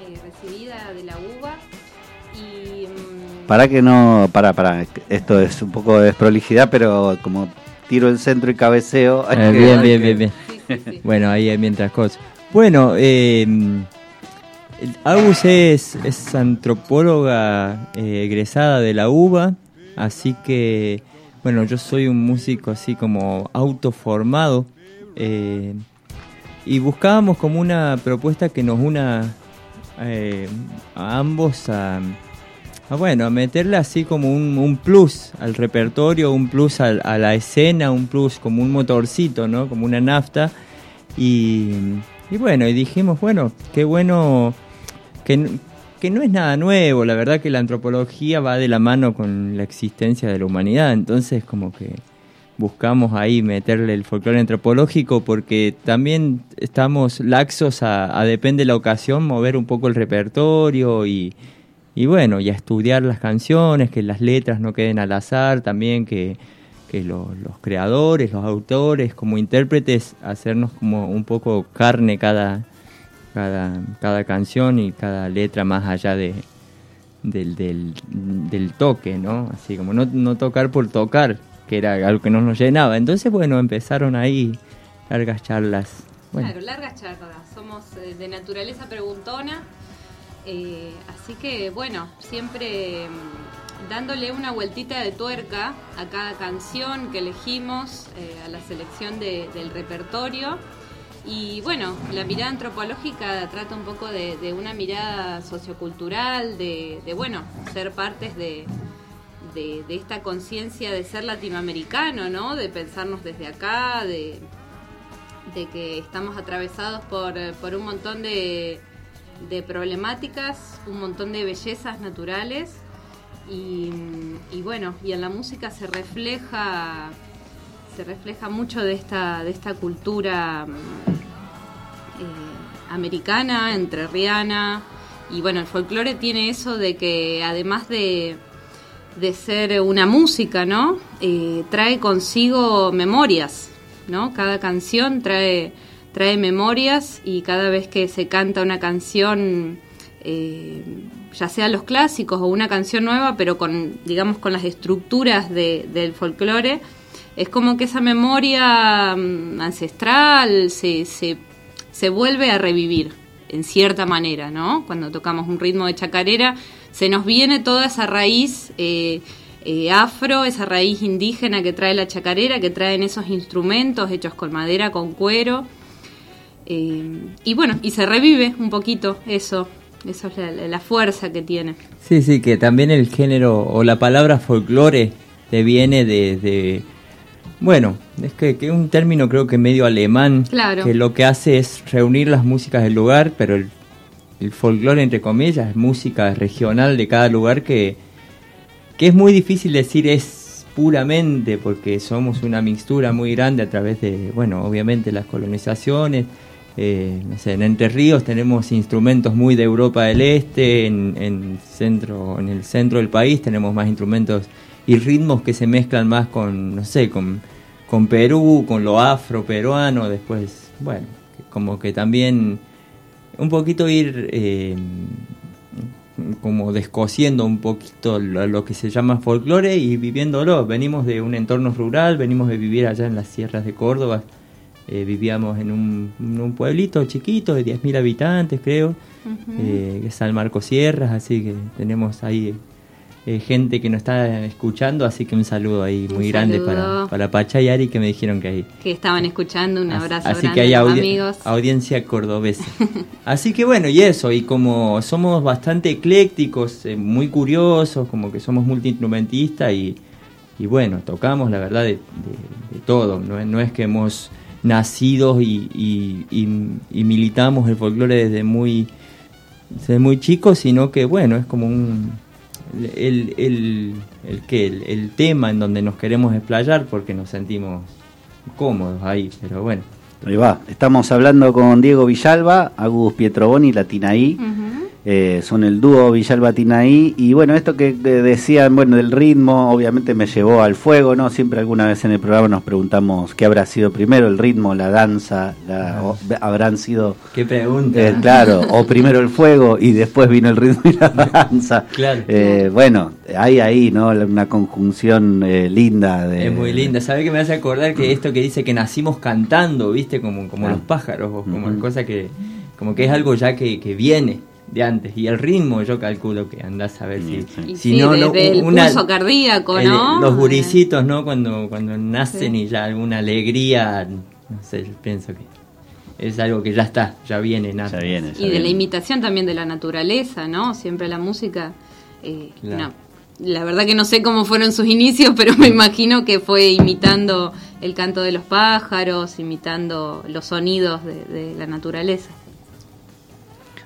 S14: eh, recibida de la UBA y mm,
S2: Para que no, para, para, esto es un poco de desprolijidad, pero como tiro el centro y cabeceo.
S13: Eh,
S2: que-
S13: bien, bien,
S2: que-
S13: bien, bien. Bueno, ahí hay mientras cosas. Bueno, eh, Agus es, es antropóloga eh, egresada de la UBA, así que, bueno, yo soy un músico así como autoformado. eh, y buscábamos como una propuesta que nos una eh, a ambos a, bueno, a meterle así como un, plus al repertorio, un plus a la escena, un plus como un motorcito, ¿no? Como una nafta. Y, y bueno, y dijimos, bueno, qué bueno que, que no es nada nuevo, la verdad que la antropología va de la mano con la existencia de la humanidad, entonces como que buscamos ahí meterle el folclore antropológico porque también estamos laxos a, a depende de la ocasión mover un poco el repertorio y, y bueno, y a estudiar las canciones, que las letras no queden al azar, también que, que lo- los creadores, los autores, como intérpretes, hacernos como un poco carne cada, cada, cada canción y cada letra más allá de, del, del, del toque, ¿no? Así como no, no tocar por tocar, que era algo que no nos llenaba. Entonces, bueno, empezaron ahí largas charlas. Bueno,
S14: claro, largas charlas. Somos eh, de naturaleza preguntona, eh, así que bueno, siempre mm, dándole una vueltita de tuerca a cada canción que elegimos, eh, a la selección de- del repertorio. Y bueno, la mirada antropológica trata un poco de, una mirada sociocultural, de, bueno, ser partes de, de, esta conciencia de ser latinoamericano, ¿no? De pensarnos desde acá, de, de que estamos atravesados por, por un montón de, de problemáticas, un montón de bellezas naturales y bueno, y en la música se refleja se refleja mucho de esta de esta cultura mm, eh, americana, entrerriana, y bueno, el folclore tiene eso de que además de, de ser una música, ¿no? Eh, trae consigo memorias, ¿no? Cada canción trae, trae memorias y cada vez que se canta una canción, eh, ya sea los clásicos o una canción nueva, pero con, digamos, con las estructuras de- del folclore, es como que esa memoria mm, ancestral se, se, se vuelve a revivir en cierta manera, ¿no? Cuando tocamos un ritmo de chacarera, se nos viene toda esa raíz eh, eh, afro, esa raíz indígena que trae la chacarera, que traen esos instrumentos hechos con madera, con cuero. Eh, y bueno, y se revive un poquito eso, eso es la, fuerza que tiene.
S13: Sí, sí, que también el género o la palabra folclore deviene de, de- bueno, es que, que es un término creo que medio alemán,
S14: Claro.
S13: que lo que hace es reunir las músicas del lugar, pero el, el folclore entre comillas es música regional de cada lugar que, que es muy difícil decir es puramente porque somos una mixtura muy grande a través de, bueno, obviamente las colonizaciones. eh, no sé, en Entre Ríos tenemos instrumentos muy de Europa del Este, en, en centro, en el centro del país tenemos más instrumentos y ritmos que se mezclan más con, no sé, con, con Perú, con lo afro peruano, después, bueno, como que también un poquito ir eh, como descosiendo un poquito lo, lo que se llama folclore y viviéndolo. Venimos de un entorno rural, venimos de vivir allá en las sierras de Córdoba. Eh, vivíamos en un, en un pueblito chiquito de 10.000 habitantes, creo, eh, que es San Marcos Sierras, así que tenemos ahí eh, gente que nos está escuchando, así que un saludo ahí muy grande para,
S14: saludo.
S13: para Pacha y Ari que me dijeron que hay.
S14: Que estaban escuchando, un abrazo
S13: Así
S14: grande
S13: que hay audi-
S14: amigos.
S13: audiencia cordobesa. Así que bueno, y eso, y como somos bastante eclécticos, eh, muy curiosos, como que somos multiinstrumentistas y, y bueno, tocamos la verdad de, de- de todo, no, es- no es que hemos nacido y, y- y- y militamos el folclore desde muy, desde muy chicos, sino que bueno, es como un... El, el, el, que el, el tema en donde nos queremos explayar porque nos sentimos cómodos ahí, pero bueno.
S2: Ahí va. Estamos hablando con Diego Villalba, Agus Pietroboni, Latinaí. Eh, son el dúo Villalba Tinaí. Y bueno, esto que, decían, bueno, del ritmo, obviamente me llevó al fuego, ¿no? Siempre alguna vez en el programa nos preguntamos qué habrá sido primero, el ritmo, la danza, la- o- habrán sido.
S13: Qué pregunta.
S2: Eh, claro, o primero el fuego y después vino el ritmo y la danza.
S13: Claro.
S2: Eh, bueno, hay ahí, ¿no? Una conjunción eh, linda de.
S13: Es muy linda. ¿Sabes que me hace acordar que esto que dice que nacimos cantando, viste? Como, como
S2: Ah.
S13: los pájaros, como
S2: Ujú.
S13: cosa que, como que es algo ya que, que viene de antes. Y el ritmo, yo calculo que andás a ver si, si
S14: sí,
S13: no, no,
S14: el
S13: una-
S14: pulso cardíaco,
S13: el-
S14: ¿no?
S13: los guricitos, ¿no? Cuando, cuando nacen
S14: Sí.
S13: y ya alguna alegría, no sé, yo pienso que es algo que ya está, ya viene, nato.
S2: Ya viene,
S14: Y de la imitación también de la naturaleza, ¿no? Siempre la música. eh,
S13: Claro.
S14: no, la verdad que no sé cómo fueron sus inicios, pero me imagino que fue imitando el canto de los pájaros, imitando los sonidos de, de la naturaleza.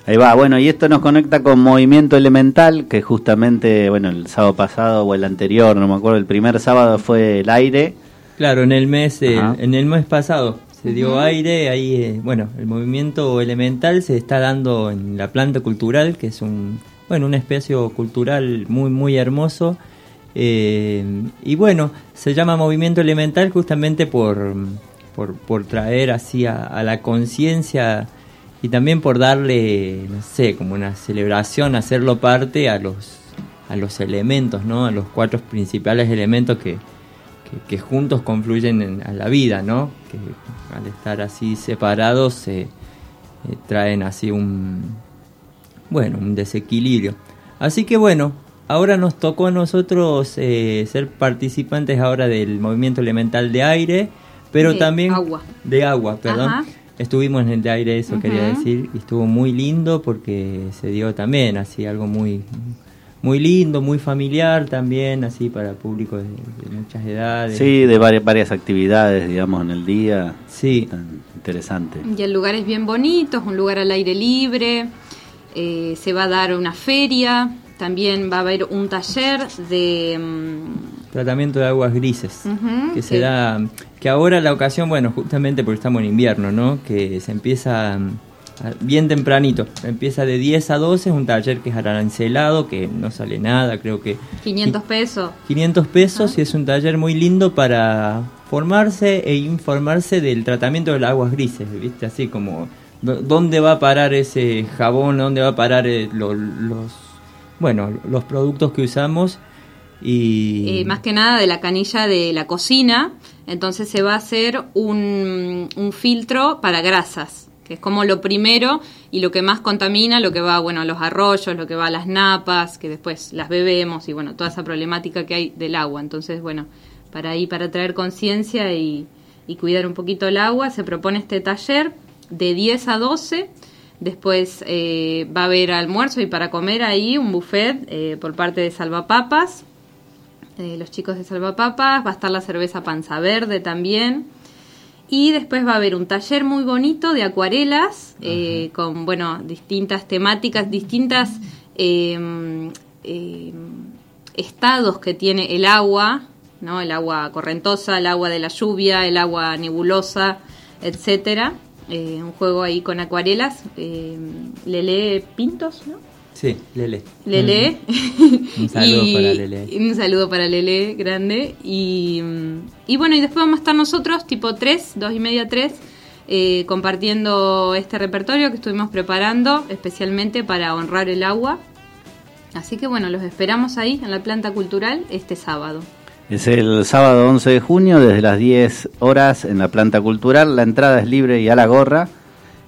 S2: Ahí va, bueno, y esto nos conecta con Movimiento Elemental, que justamente, bueno, el sábado pasado o el anterior, no me acuerdo, el primer sábado fue el aire.
S13: Claro, en el mes, eh, en el mes pasado se dio aire, ahí, eh, bueno, el movimiento elemental se está dando en la planta cultural, que es un, bueno, un espacio cultural muy, muy hermoso. eh, y bueno, se llama movimiento elemental justamente por, por, por traer así a, a la conciencia y también por darle, no sé, como una celebración, hacerlo parte a los, a los elementos, ¿no? A los cuatro principales elementos que, que, que juntos confluyen en, a la vida, ¿no? Que al estar así separados se eh, traen así un, bueno, un desequilibrio. Así que bueno, ahora nos tocó a nosotros eh, ser participantes ahora del movimiento elemental de aire, pero
S14: De
S13: también
S14: agua.
S13: de agua, perdón.
S14: Ajá.
S13: Estuvimos en el de aire, eso quería decir, y estuvo muy lindo porque se dio también así algo muy muy lindo, muy familiar también, así para público de, de muchas edades.
S2: Sí, de varias, varias actividades, digamos, en el día.
S13: Sí.
S2: Interesante.
S14: Y el lugar es bien bonito, es un lugar al aire libre, eh, se va a dar una feria, también va a haber un taller de... mm,
S13: Tratamiento de aguas grises. Que
S14: que-
S13: será que ahora la ocasión bueno justamente porque estamos en invierno no que se empieza Ah, Bien tempranito, empieza de 10 a 12, es un taller que es arancelado, que no sale nada, creo que
S14: 500 pesos.
S13: 500 pesos y es un taller muy lindo para formarse e informarse del tratamiento de las aguas grises, ¿viste? Así como dónde va a parar ese jabón, dónde va a parar eh, lo- los bueno, los productos que usamos y
S14: Eh, más que nada de la canilla de la cocina, entonces se va a hacer un, un filtro para grasas, que es como lo primero y lo que más contamina, lo que va bueno, a los arroyos, lo que va a las napas, que después las bebemos y bueno, toda esa problemática que hay del agua. Entonces, bueno, para ahí, para traer conciencia y, cuidar un poquito el agua, se propone este taller de 10 a 12. Después eh, va a haber almuerzo y para comer ahí un buffet eh, por parte de Salvapapas, eh, los chicos de Salvapapas, va a estar la cerveza Panza Verde también. Y después va a haber un taller muy bonito de acuarelas eh, con, bueno, distintas temáticas, distintas eh, estados que tiene el agua, ¿no? El agua correntosa, el agua de la lluvia, el agua nebulosa, etcétera. Eh, un juego ahí con acuarelas. Eh, Lele Pintos, ¿no?
S13: Sí, Lele.
S14: Lele.
S13: Un saludo
S14: Y-
S13: para Lele.
S14: Un saludo para Lele, grande. Y, mm, y bueno, y después vamos a estar nosotros, tipo 3, 2 y media, 3, eh, compartiendo este repertorio que estuvimos preparando especialmente para honrar el agua. Así que bueno, los esperamos ahí en la planta cultural este sábado.
S2: Es el sábado 11 de junio desde las 10 horas en la planta cultural. La entrada es libre y a la gorra.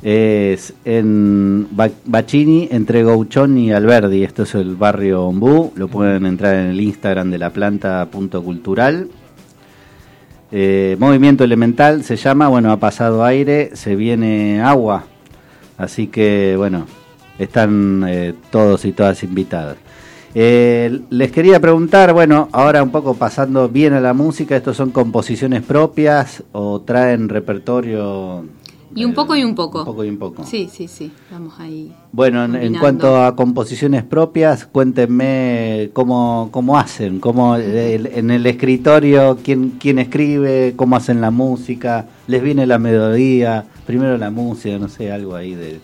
S2: Es en Ba- Bachini entre Gauchón y Alberdi. Esto es el barrio Ombú. Lo pueden entrar en el Instagram de la planta.cultural. Eh, movimiento elemental se llama. Bueno, ha pasado aire, se viene agua. Así que, bueno, están eh, todos y todas invitadas. Eh, les quería preguntar, bueno, ahora un poco pasando bien a la música, ¿estos son composiciones propias o traen repertorio?
S14: Y un poco y un poco.
S2: Un poco y un poco.
S14: Sí, sí, sí. Vamos ahí.
S2: Bueno, en, cuanto a composiciones propias, cuéntenme cómo, cómo hacen, cómo el- en el escritorio, quién, quién escribe, cómo hacen la música, les viene la melodía, primero la música, no sé, algo ahí de,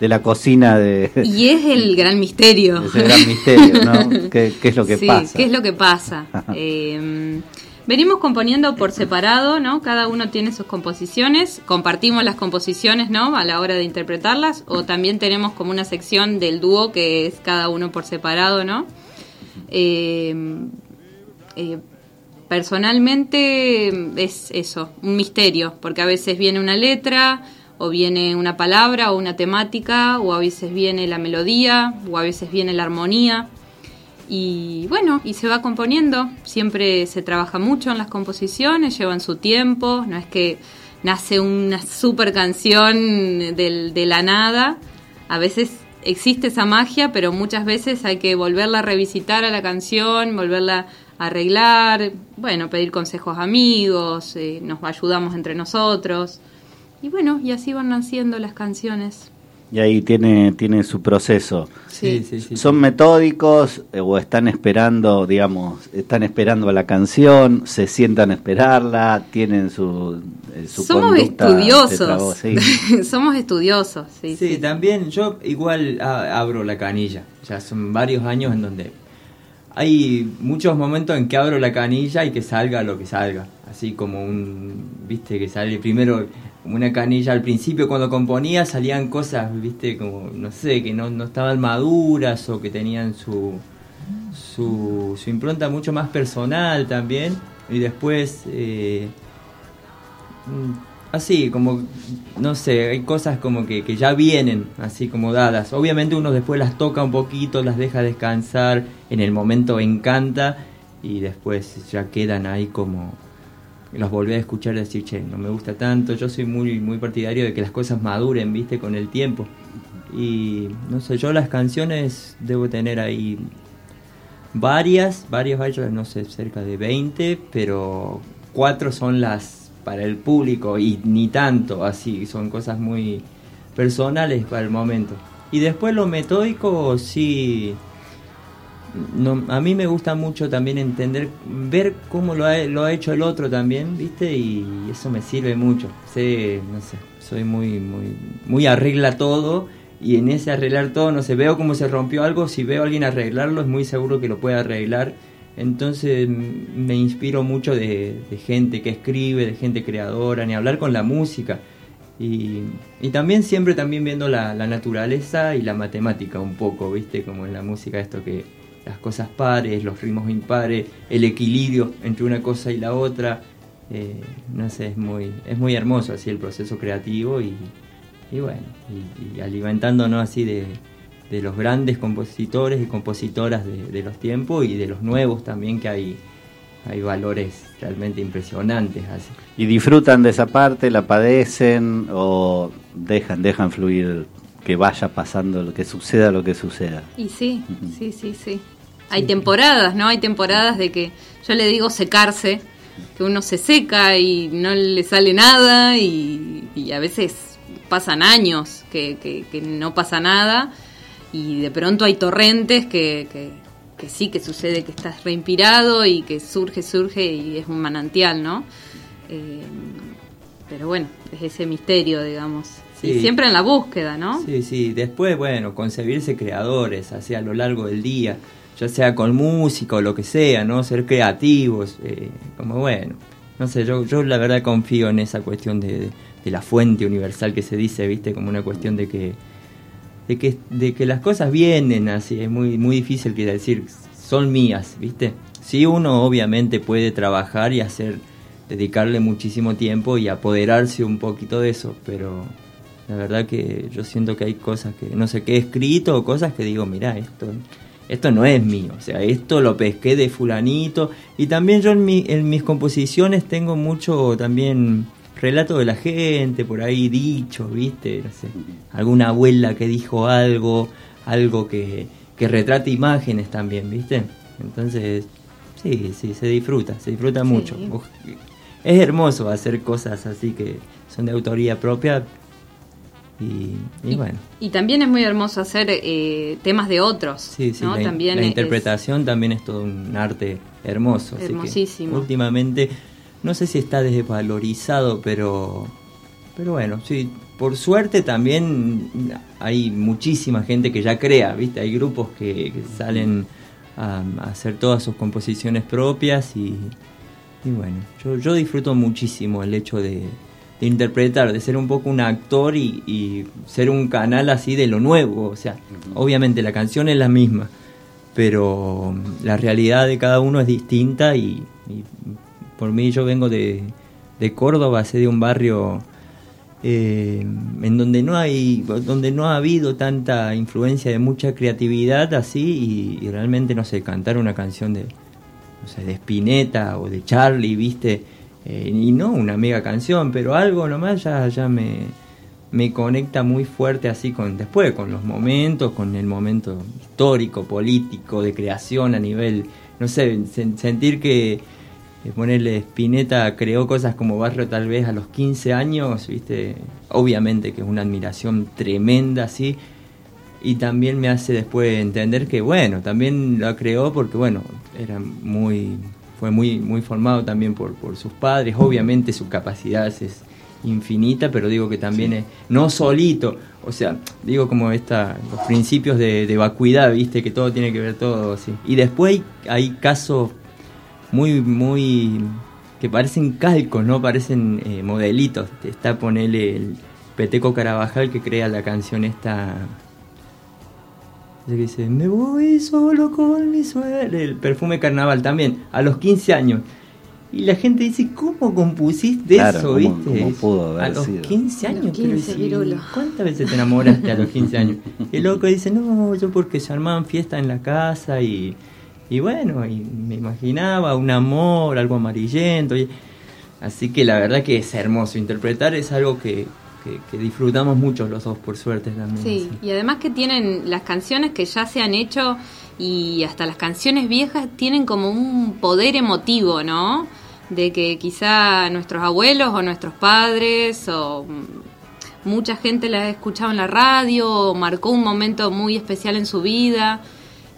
S2: de la cocina de...
S14: Y es el gran misterio.
S2: Ese gran misterio, ¿no? ¿Qué, qué es lo que
S14: sí,
S2: pasa?
S14: ¿qué es lo que pasa? Eh, venimos componiendo por separado, ¿no? Cada uno tiene sus composiciones, compartimos las composiciones, ¿no? A la hora de interpretarlas, o también tenemos como una sección del dúo que es cada uno por separado, ¿no? Eh, eh, personalmente es eso, un misterio, porque a veces viene una letra, o viene una palabra, o una temática, o a veces viene la melodía, o a veces viene la armonía. Y bueno, y se va componiendo, siempre se trabaja mucho en las composiciones, llevan su tiempo, no es que nace una super canción del- de la nada, a veces existe esa magia, pero muchas veces hay que volverla a revisitar a la canción, volverla a arreglar, bueno, pedir consejos a amigos, eh, nos ayudamos entre nosotros. Y bueno, y así van naciendo las canciones.
S2: Y ahí tiene, tiene su proceso.
S14: Sí.
S2: ¿Son metódicos eh, o están esperando, digamos, están esperando a la canción, se sientan a esperarla, tienen su, eh, su
S14: Somos estudiosos.
S2: Sí.
S14: Somos estudiosos, sí.
S13: Sí, también yo igual a- abro la canilla. Ya son varios años en donde hay muchos momentos en que abro la canilla y que salga lo que salga. Así como un, viste, que sale primero una canilla. Al principio cuando componía salían cosas, viste, como, no sé, que no, no estaban maduras o que tenían su, su, su impronta mucho más personal también. Y después... eh, Mm, Así, como, no sé, hay cosas como que, que ya vienen, así como dadas. Obviamente uno después las toca un poquito, las deja descansar, en el momento encanta y después ya quedan ahí como... Los volví a escuchar decir, che, no me gusta tanto. Yo soy muy, muy partidario de que las cosas maduren, viste, con el tiempo. Y no sé, yo las canciones debo tener ahí varias, varias, varias, no sé, cerca de 20, pero cuatro son las para el público y ni tanto, así, son cosas muy personales para el momento. Y después lo metódico, sí, no, a mí me gusta mucho también entender, ver cómo lo ha, lo ha hecho el otro también, ¿viste? Y eso me sirve mucho. Sé, no sé, soy muy, muy, arregla todo y en ese arreglar todo, no sé, veo cómo se rompió algo, si veo a alguien arreglarlo es muy seguro que lo puede arreglar. Entonces me inspiro mucho de, de gente que escribe, de gente creadora, ni hablar con la música. Y, y también siempre también viendo la, la naturaleza y la matemática un poco, ¿viste? Como en la música esto que las cosas pares, los ritmos impares, el equilibrio entre una cosa y la otra. eh, no sé, es muy, es muy hermoso así el proceso creativo y, y bueno, y, y alimentándonos así de, de los grandes compositores y compositoras de, de los tiempos y de los nuevos también que hay, hay valores realmente impresionantes así.
S2: ¿Y disfrutan de esa parte, la padecen o dejan, dejan fluir que vaya pasando, lo que suceda lo que suceda?
S14: Y sí, sí, sí, sí. Hay temporadas, ¿no? Hay temporadas de que yo le digo secarse, que uno se seca y no le sale nada y, y a veces pasan años que, que- que no pasa nada y de pronto hay torrentes que, que- que sí, que sucede que estás reinspirado y que surge, surge y es un manantial, ¿no? Eh, pero bueno, es ese misterio, digamos.
S13: Sí.
S14: Y siempre en la búsqueda, ¿no?
S13: Sí, sí. Después, bueno, concebirse creadores, así a lo largo del día, ya sea con música o lo que sea, ¿no? Ser creativos, eh, como bueno. No sé, yo, yo la verdad confío en esa cuestión de, de- la fuente universal que se dice, ¿viste? Como una cuestión de que, de que, de que las cosas vienen así, es muy, muy difícil que decir, son mías, ¿viste? Sí, uno obviamente puede trabajar y hacer, dedicarle muchísimo tiempo y apoderarse un poquito de eso, pero la verdad que yo siento que hay cosas que, no sé, que he escrito o cosas que digo, mira, esto, esto no es mío, o sea, esto lo pesqué de fulanito. Y también yo en, mi, en mis composiciones tengo mucho también relato de la gente, por ahí dicho, viste, no sé, alguna abuela que dijo algo, algo que, que retrata imágenes también, viste. Entonces, sí, sí, se disfruta, se disfruta mucho. Es hermoso hacer cosas así que son de autoría propia y, y bueno.
S14: Y también es muy hermoso hacer eh, temas de otros,
S13: Sí, sí,
S14: ¿no?
S13: la,
S14: también
S13: la
S14: es-
S13: interpretación también es todo un arte hermoso. así que
S14: Hermosísimo.
S13: últimamente, no sé si está desvalorizado, pero, pero bueno, sí, por suerte también hay muchísima gente que ya crea, ¿viste? Hay grupos que, que salen a, a hacer todas sus composiciones propias y, y bueno, yo, yo disfruto muchísimo el hecho de, de interpretar, de ser un poco un actor y, y ser un canal así de lo nuevo. O sea, obviamente la canción es la misma, pero la realidad de cada uno es distinta y, y por mí yo vengo de, de Córdoba, sé de un barrio eh, en donde no hay donde no ha habido tanta influencia de mucha creatividad así y, y realmente no sé cantar una canción de no sé de Spinetta o de Charlie viste Eh, y no una mega canción pero algo nomás ya ya me me conecta muy fuerte así con después con los momentos con el momento histórico político de creación a nivel no sé sen- sentir que eh, ponerle Spinetta creó cosas como Barrio tal vez a los 15 años, viste, obviamente que es una admiración tremenda así y también me hace después entender que bueno, también la creó porque bueno, era muy fue muy muy formado también por, por sus padres, obviamente su capacidad es infinita, pero digo que también es no solito, o sea, digo como esta los principios de, de vacuidad, viste, que todo tiene que ver todo así. Y después hay, hay casos muy, muy. que parecen calcos, ¿no? Parecen eh, modelitos. Está, ponele, el Peteco Carabajal que crea la canción esta. Que dice, me voy solo con mi suerte. El perfume carnaval también, a los 15 años. Y la gente dice, ¿cómo compusiste
S2: Claro,
S13: eso,
S2: ¿cómo-
S13: viste?
S2: cómo pudo haber
S13: a los
S2: sido?
S13: 15
S14: A los
S13: años, pero
S14: 15,
S13: si-
S14: Pirulo.
S13: ¿cuántas veces te enamoraste a los 15 años? Y el loco dice, no, yo porque se armaban fiestas en la casa y, y bueno, y me imaginaba un amor, algo amarillento. y- así que la verdad que es hermoso. Interpretar es algo que, que- que disfrutamos mucho los dos, por suerte también.
S14: Sí, y además que tienen las canciones que ya se han hecho y hasta las canciones viejas tienen como un poder emotivo, ¿no? De que quizá nuestros abuelos o nuestros padres o mucha gente las ha escuchado en la radio o marcó un momento muy especial en su vida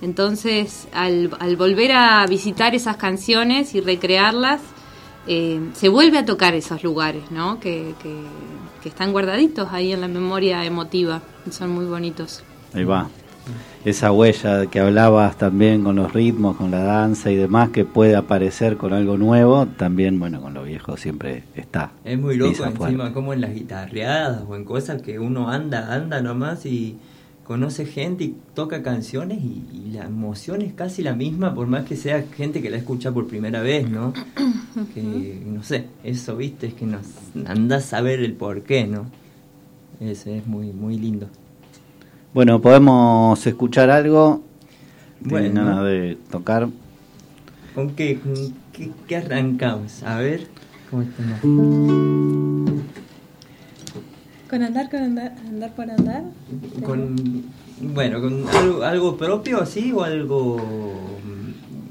S14: Entonces, al, al volver a visitar esas canciones y recrearlas, eh, se vuelve a tocar esos lugares, ¿no? Que, que- que están guardaditos ahí en la memoria emotiva. y Son muy bonitos.
S2: Ahí va. Esa huella que hablabas también con los ritmos, con la danza y demás, que puede aparecer con algo nuevo, también, bueno, con lo viejo siempre está.
S13: Es muy loco encima como en las guitarreadas o en cosas que uno anda, anda nomás y conoce gente y toca canciones y, y la emoción es casi la misma por más que sea gente que la escucha por primera vez, ¿no? Que no sé, eso viste es que nos andas a ver el por qué, ¿no? Ese es muy muy lindo.
S2: Bueno, podemos escuchar algo. ¿Tienen
S13: Bueno.
S2: ganas de tocar?
S13: ¿Con qué, con qué, qué arrancamos? A ver, ¿cómo estamos?
S15: Con andar, con andar, andar por andar.
S13: Con, bueno, con algo, algo propio así o algo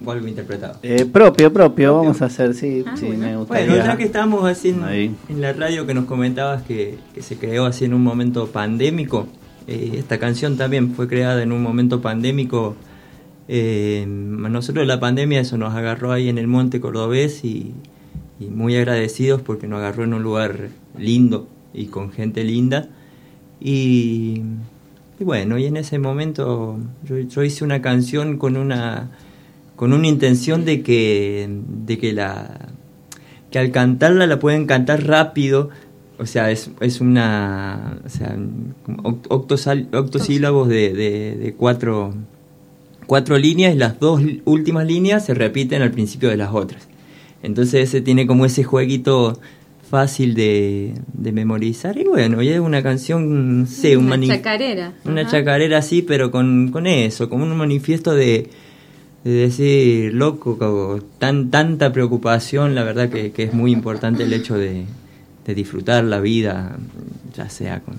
S13: o algo interpretado.
S2: Eh, propio, propio, vamos a hacer, sí,
S13: Ah,
S2: sí,
S13: bueno.
S2: me gustaría.
S13: Bueno, ya que estamos así en,
S2: Ahí.
S13: en la radio que nos comentabas que, que se creó así en un momento pandémico, eh, esta canción también fue creada en un momento pandémico. eh, a nosotros la pandemia eso nos agarró ahí en el monte cordobés y, y muy agradecidos porque nos agarró en un lugar lindo y con gente linda. Y, bueno, y en ese momento yo, yo hice una canción con una con una intención de que de que la que al cantarla la pueden cantar rápido o sea es, es una o sea octosílabos de, de, de cuatro cuatro líneas y las dos últimas líneas se repiten al principio de las otras entonces ese tiene como ese jueguito fácil de, de memorizar y bueno y es una canción sé un
S14: Una chacarera.
S13: una
S14: Ajá.
S13: chacarera así, pero con, con eso, como un manifiesto de, de decir, loco, tan, tanta preocupación, la verdad que, que es muy importante el hecho de, de disfrutar la vida, ya sea con,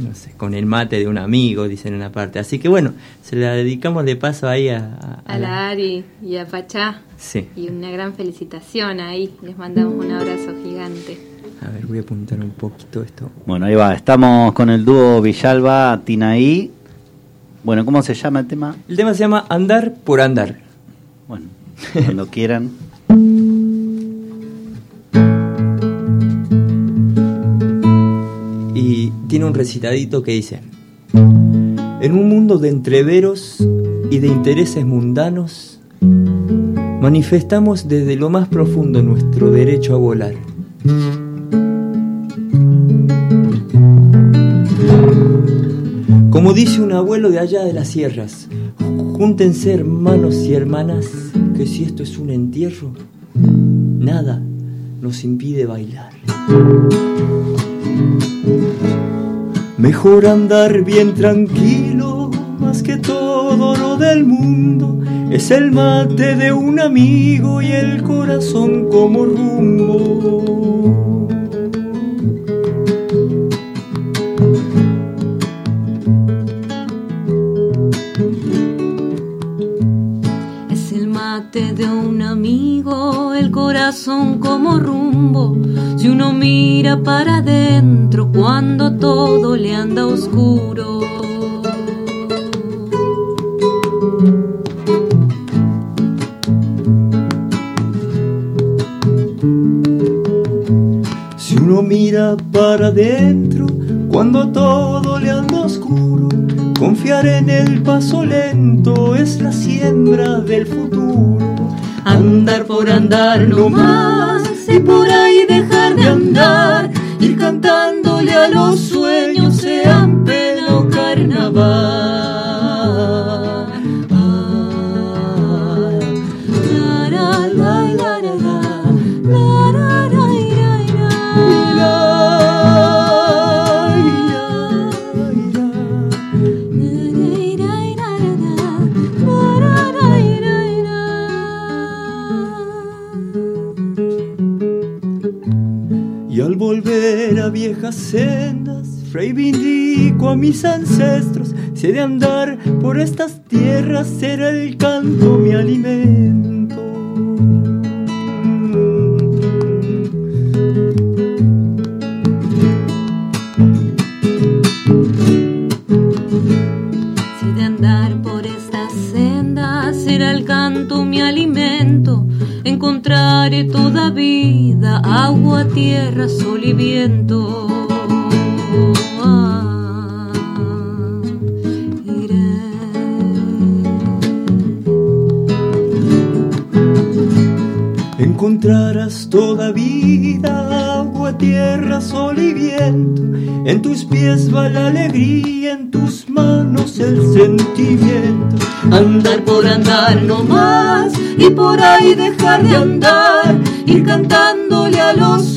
S13: no sé, con el mate de un amigo, dicen en una parte. Así que bueno, se la dedicamos de paso ahí a, a- a
S14: A
S13: la-
S14: la Ari y a Pachá.
S13: Sí.
S14: Y una gran felicitación ahí. Les mandamos un abrazo gigante.
S13: A ver, voy a apuntar un poquito esto.
S2: Bueno, ahí va. Estamos con el dúo Villalba Tinaí. Bueno, ¿cómo se llama el tema?
S13: El tema se llama Andar por Andar.
S2: Bueno, cuando quieran.
S13: Tiene un recitadito que dice, en un mundo de entreveros y de intereses mundanos, manifestamos desde lo más profundo nuestro derecho a volar. Como dice un abuelo de allá de las sierras, júntense hermanos y hermanas, que si esto es un entierro, nada nos impide bailar. Mejor andar bien tranquilo, más que todo lo del mundo. Es el mate de un amigo y el corazón como rumbo.
S5: Es el mate de un amigo, el corazón como rumbo. Si uno mira para adentro cuando todo le anda oscuro.
S13: Si uno mira para adentro cuando todo le anda oscuro, confiar en el paso lento es la siembra del futuro.
S5: Andar por andar no más y por ahí dejar de andar. Ir cantándole a los sueños, sean pena o carnaval.
S13: viejas sendas, Frey vindico a mis ancestros, si de andar por estas tierras, será el canto mi alimento.
S5: Si de andar por estas sendas, será el canto mi alimento
S13: encontraré toda vida, agua, tierra, sol y viento. Pies va la alegría, en tus manos el sentimiento.
S5: Andar por andar no más y por ahí dejar de andar, ir cantándole a los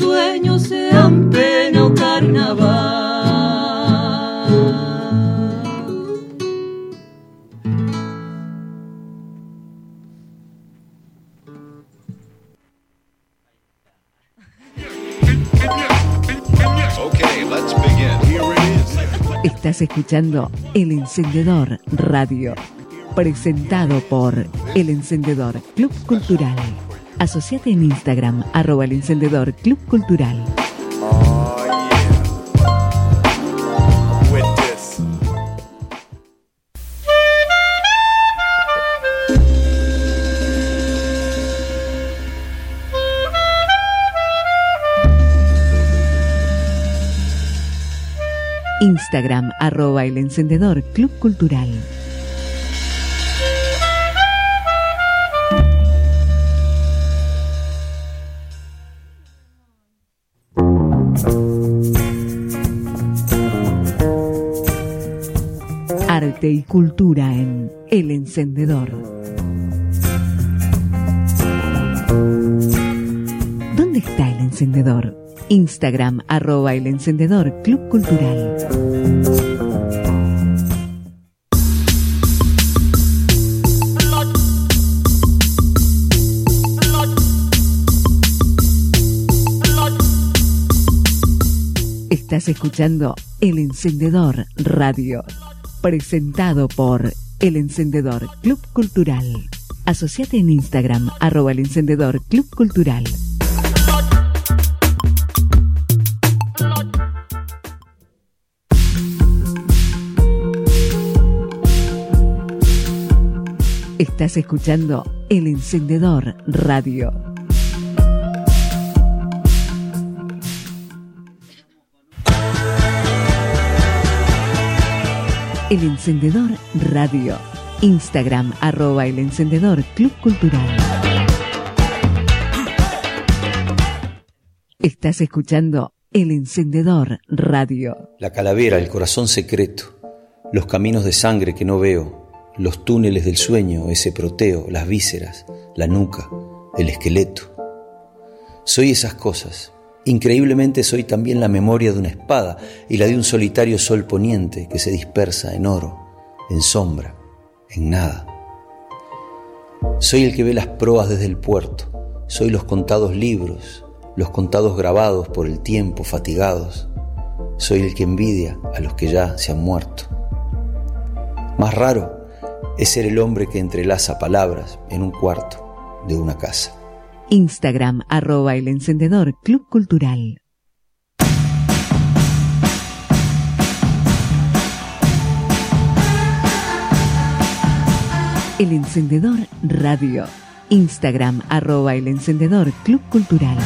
S1: El Encendedor Radio, presentado por El Encendedor Club Cultural. Asociate en Instagram, arroba El Encendedor Club Cultural. Instagram, arroba El Encendedor Club Cultural. Arte y cultura en El Encendedor. ¿Dónde está el encendedor? Instagram arroba el encendedor Club Cultural. Estás escuchando El Encendedor Radio, presentado por El Encendedor Club Cultural. Asociate en Instagram, arroba el encendedor Club Cultural. Estás escuchando El Encendedor Radio. El Encendedor Radio. Instagram arroba El Encendedor Club Cultural. Estás escuchando El Encendedor Radio.
S16: La calavera, el corazón secreto, los caminos de sangre que no veo, los túneles del sueño, ese proteo, las vísceras, la nuca, el esqueleto. Soy esas cosas. Increíblemente soy también la memoria de una espada y la de un solitario sol poniente que se dispersa en oro, en sombra, en nada. Soy el que ve las proas desde el puerto, soy los contados libros, los contados grabados por el tiempo, fatigados. Soy el que envidia a los que ya se han muerto. Más raro es ser el hombre que entrelaza palabras en un cuarto de una casa.
S1: Instagram arroba El Encendedor Club Cultural. El Encendedor Radio. Instagram arroba El Encendedor Club Cultural.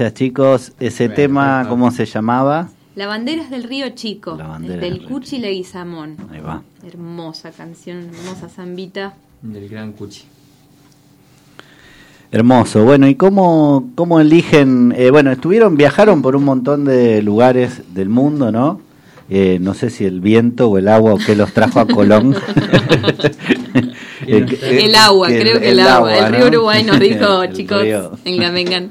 S14: Gracias
S2: chicos. Ese tema, ¿cómo se llamaba?
S14: La bandera es del río Chico,
S2: del
S14: del Cuchi Leguizamón.
S2: Ahí va.
S14: Hermosa canción, hermosa zambita.
S13: Del gran Cuchi.
S2: Hermoso. Bueno, ¿y cómo, cómo eligen? eh, bueno, estuvieron, viajaron por un montón de lugares del mundo, ¿no? Eh, no sé si el viento o el agua o qué los trajo a Colón. Eh,
S14: El agua, creo que el agua. El río
S2: ¿no?
S14: Uruguay nos dijo, chicos,
S2: río.
S14: vengan, vengan.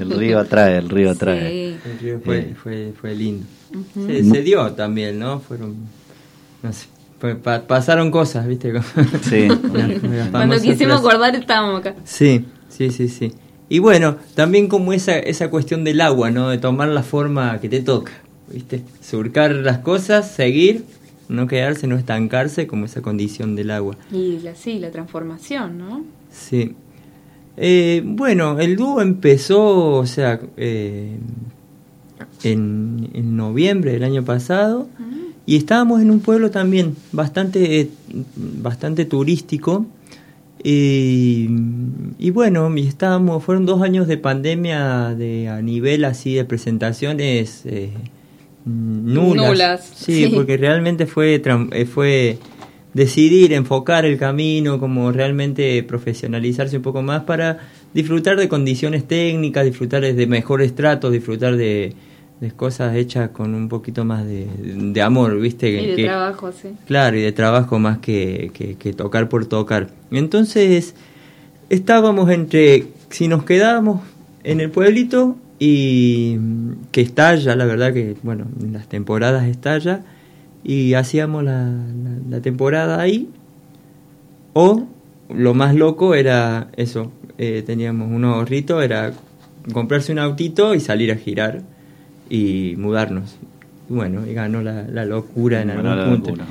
S2: El río atrae, el río atrae.
S14: Sí.
S13: El río fue,
S2: Eh.
S13: fue, fue lindo. Se, se dio también, ¿no? Fueron. No sé. fue- pa- pasaron cosas, ¿viste?
S2: Sí.
S14: Cuando quisimos acordar estábamos acá.
S13: Sí, sí, sí, sí. Y bueno, también como esa, esa cuestión del agua, ¿no? De tomar la forma que te toca, ¿viste? Surcar las cosas, seguir, no quedarse, no estancarse, como esa condición del agua.
S14: Y la, sí, la transformación, ¿no?
S13: Sí. Eh, bueno, el dúo empezó, o sea, eh, en, en noviembre del año pasado y estábamos en un pueblo también bastante, bastante turístico. Y, y bueno, y estábamos, fueron dos años de pandemia de, a nivel así de presentaciones eh, nulas.
S14: Nulas,
S13: Sí,
S14: sí.
S13: porque realmente fue, eh, fue decidir, enfocar el camino, como realmente profesionalizarse un poco más para disfrutar de condiciones técnicas, disfrutar de mejores tratos, disfrutar de, de cosas hechas con un poquito más de, de amor, ¿viste?
S14: Y de
S13: Que-
S14: trabajo, sí.
S13: Claro, y de trabajo más que, que- que tocar por tocar. Entonces, estábamos entre si nos quedábamos en el pueblito y que estalla, la verdad que, bueno, en las temporadas estalla, y hacíamos la, la- la temporada ahí. O lo más loco era eso, eh, teníamos un ahorrito, era comprarse un autito y salir a girar y mudarnos. Y bueno, y ganó la, la locura en
S2: Ganó
S13: algún
S2: la
S13: punto.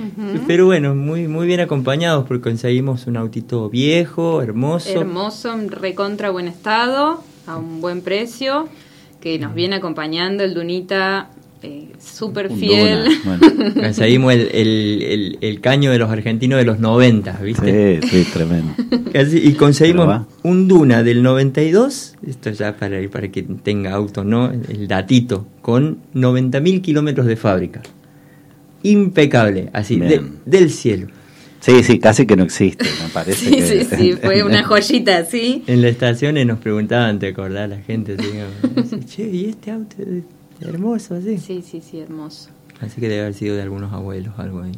S13: Pero bueno, muy, muy bien acompañados porque conseguimos un autito viejo, hermoso.
S14: Hermoso, en recontra buen estado, a un buen precio, que nos viene acompañando el Dunita, eh, súper fiel.
S13: Conseguimos el, el, el, el caño de los argentinos de los 90, ¿viste?
S2: Sí, sí, tremendo.
S13: Casi- y conseguimos un Duna del 92, esto ya para, para que tenga auto, ¿no? El datito, con 90.000 kilómetros de fábrica. Impecable, así, de- del cielo.
S2: Sí, sí, casi que no existe, me parece.
S14: Sí,
S2: que-
S14: sí, sí, fue una joyita, ¿sí?
S13: En las estaciones nos preguntaban, ¿te acordás la gente? Dice, che, ¿y este auto es hermoso así?
S14: Sí, sí, sí, hermoso.
S13: Así que debe haber sido de algunos abuelos, algo ahí.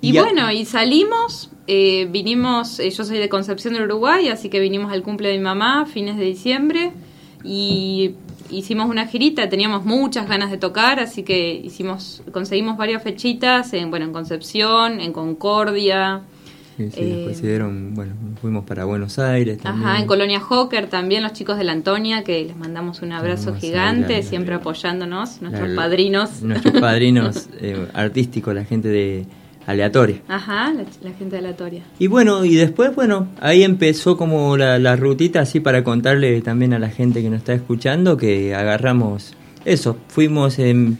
S14: Y,
S13: Y ya-
S14: bueno, y salimos, eh, vinimos, eh, yo soy de Concepción del Uruguay, así que vinimos al cumple de mi mamá, fines de diciembre, y hicimos una girita, teníamos muchas ganas de tocar, así que hicimos, conseguimos varias fechitas, en, bueno, en Concepción, en Concordia,
S13: Sí, sí,
S14: Eh,
S13: después bueno, fuimos para Buenos Aires también.
S14: ajá, en Colonia Hawker también, los chicos de la Antonia, que les mandamos un abrazo gigante,
S13: la-
S14: siempre apoyándonos, nuestros
S13: La-
S14: padrinos.
S13: Nuestros padrinos eh, artísticos, la gente de aleatoria.
S14: Ajá, la, la gente aleatoria.
S13: Y bueno, y después, bueno, ahí empezó como la, la rutita así para contarle también a la gente que nos está escuchando que agarramos eso, fuimos en,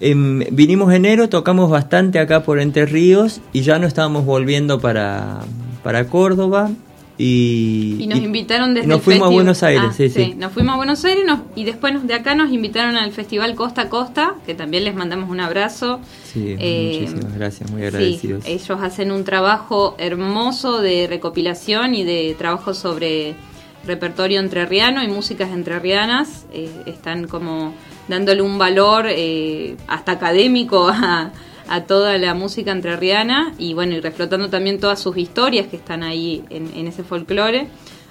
S13: en- vinimos enero, tocamos bastante acá por Entre Ríos y ya no estábamos volviendo para, para Córdoba y,
S14: Y nos
S13: y-
S14: invitaron desde
S13: nos fuimos a Buenos Aires,
S14: Ah,
S13: sí, sí.
S14: Nos fuimos a Buenos Aires nos- y después de acá nos invitaron al festival Costa a Costa, que también les mandamos un abrazo.
S13: Sí,
S14: Eh,
S13: muchísimas gracias, muy
S14: Sí,
S13: agradecidos.
S14: ellos hacen un trabajo hermoso de recopilación y de trabajo sobre repertorio entrerriano y músicas entrerrianas. Eh, están como dándole un valor eh, hasta académico a, toda la música entrerriana y bueno, y reflotando también todas sus historias que están ahí en, en ese folclore.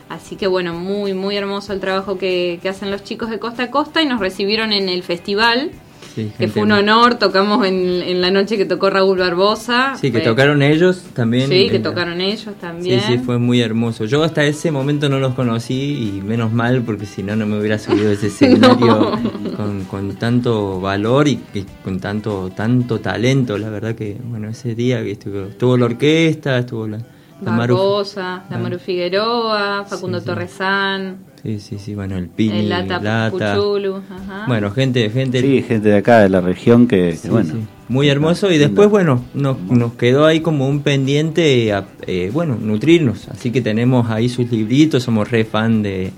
S14: Así que bueno, muy, muy hermoso el trabajo que, que hacen los chicos de Costa a Costa y nos recibieron en el festival.
S13: Sí,
S14: Que fue un honor, tocamos en, en la noche que tocó Raúl Barbosa.
S13: Sí, que
S14: Fue-
S13: tocaron ellos también.
S14: Sí, que tocaron ellos también.
S13: Sí, sí, fue muy hermoso. Yo hasta ese momento no los conocí y menos mal porque si no, no me hubiera subido ese escenario con, con tanto valor y, y con tanto tanto talento. La verdad que, bueno, ese día que estuvo, estuvo la orquesta, estuvo la, la Maru-
S14: Barbosa, la
S13: Ah.
S14: Maru Figueroa, Facundo
S13: Sí, sí.
S14: Torresán,
S13: Sí, sí, sí, bueno, el Pini,
S14: el Lata,
S13: Lata.
S14: Puchulu. Ajá.
S13: Bueno, gente, gente.
S2: Sí, gente de acá, de la región, que,
S13: Sí,
S2: bueno.
S13: sí. Muy hermoso y después, bueno, nos, nos quedó ahí como un pendiente, a, eh, bueno, nutrirnos. Así que tenemos ahí sus libritos, somos re fan de,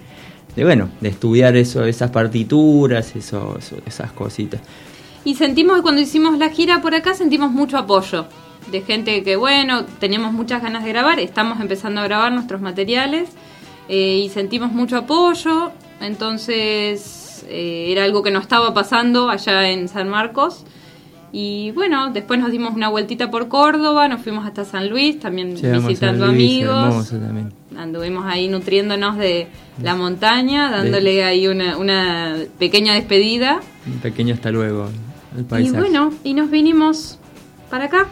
S13: de bueno, de estudiar eso, esas partituras, eso, eso- esas cositas.
S14: Y sentimos que cuando hicimos la gira por acá sentimos mucho apoyo de gente que, bueno, teníamos muchas ganas de grabar, estamos empezando a grabar nuestros materiales eh, y sentimos mucho apoyo, entonces eh, era algo que no estaba pasando allá en San Marcos. Y bueno, después nos dimos una vueltita por Córdoba, nos fuimos hasta San Luis, también
S13: Llegamos
S14: visitando
S13: Luis,
S14: amigos.
S13: también.
S14: Anduvimos ahí nutriéndonos de la montaña, dándole ahí una, una pequeña despedida.
S13: Un pequeño hasta luego al
S14: Y bueno, y nos vinimos para acá.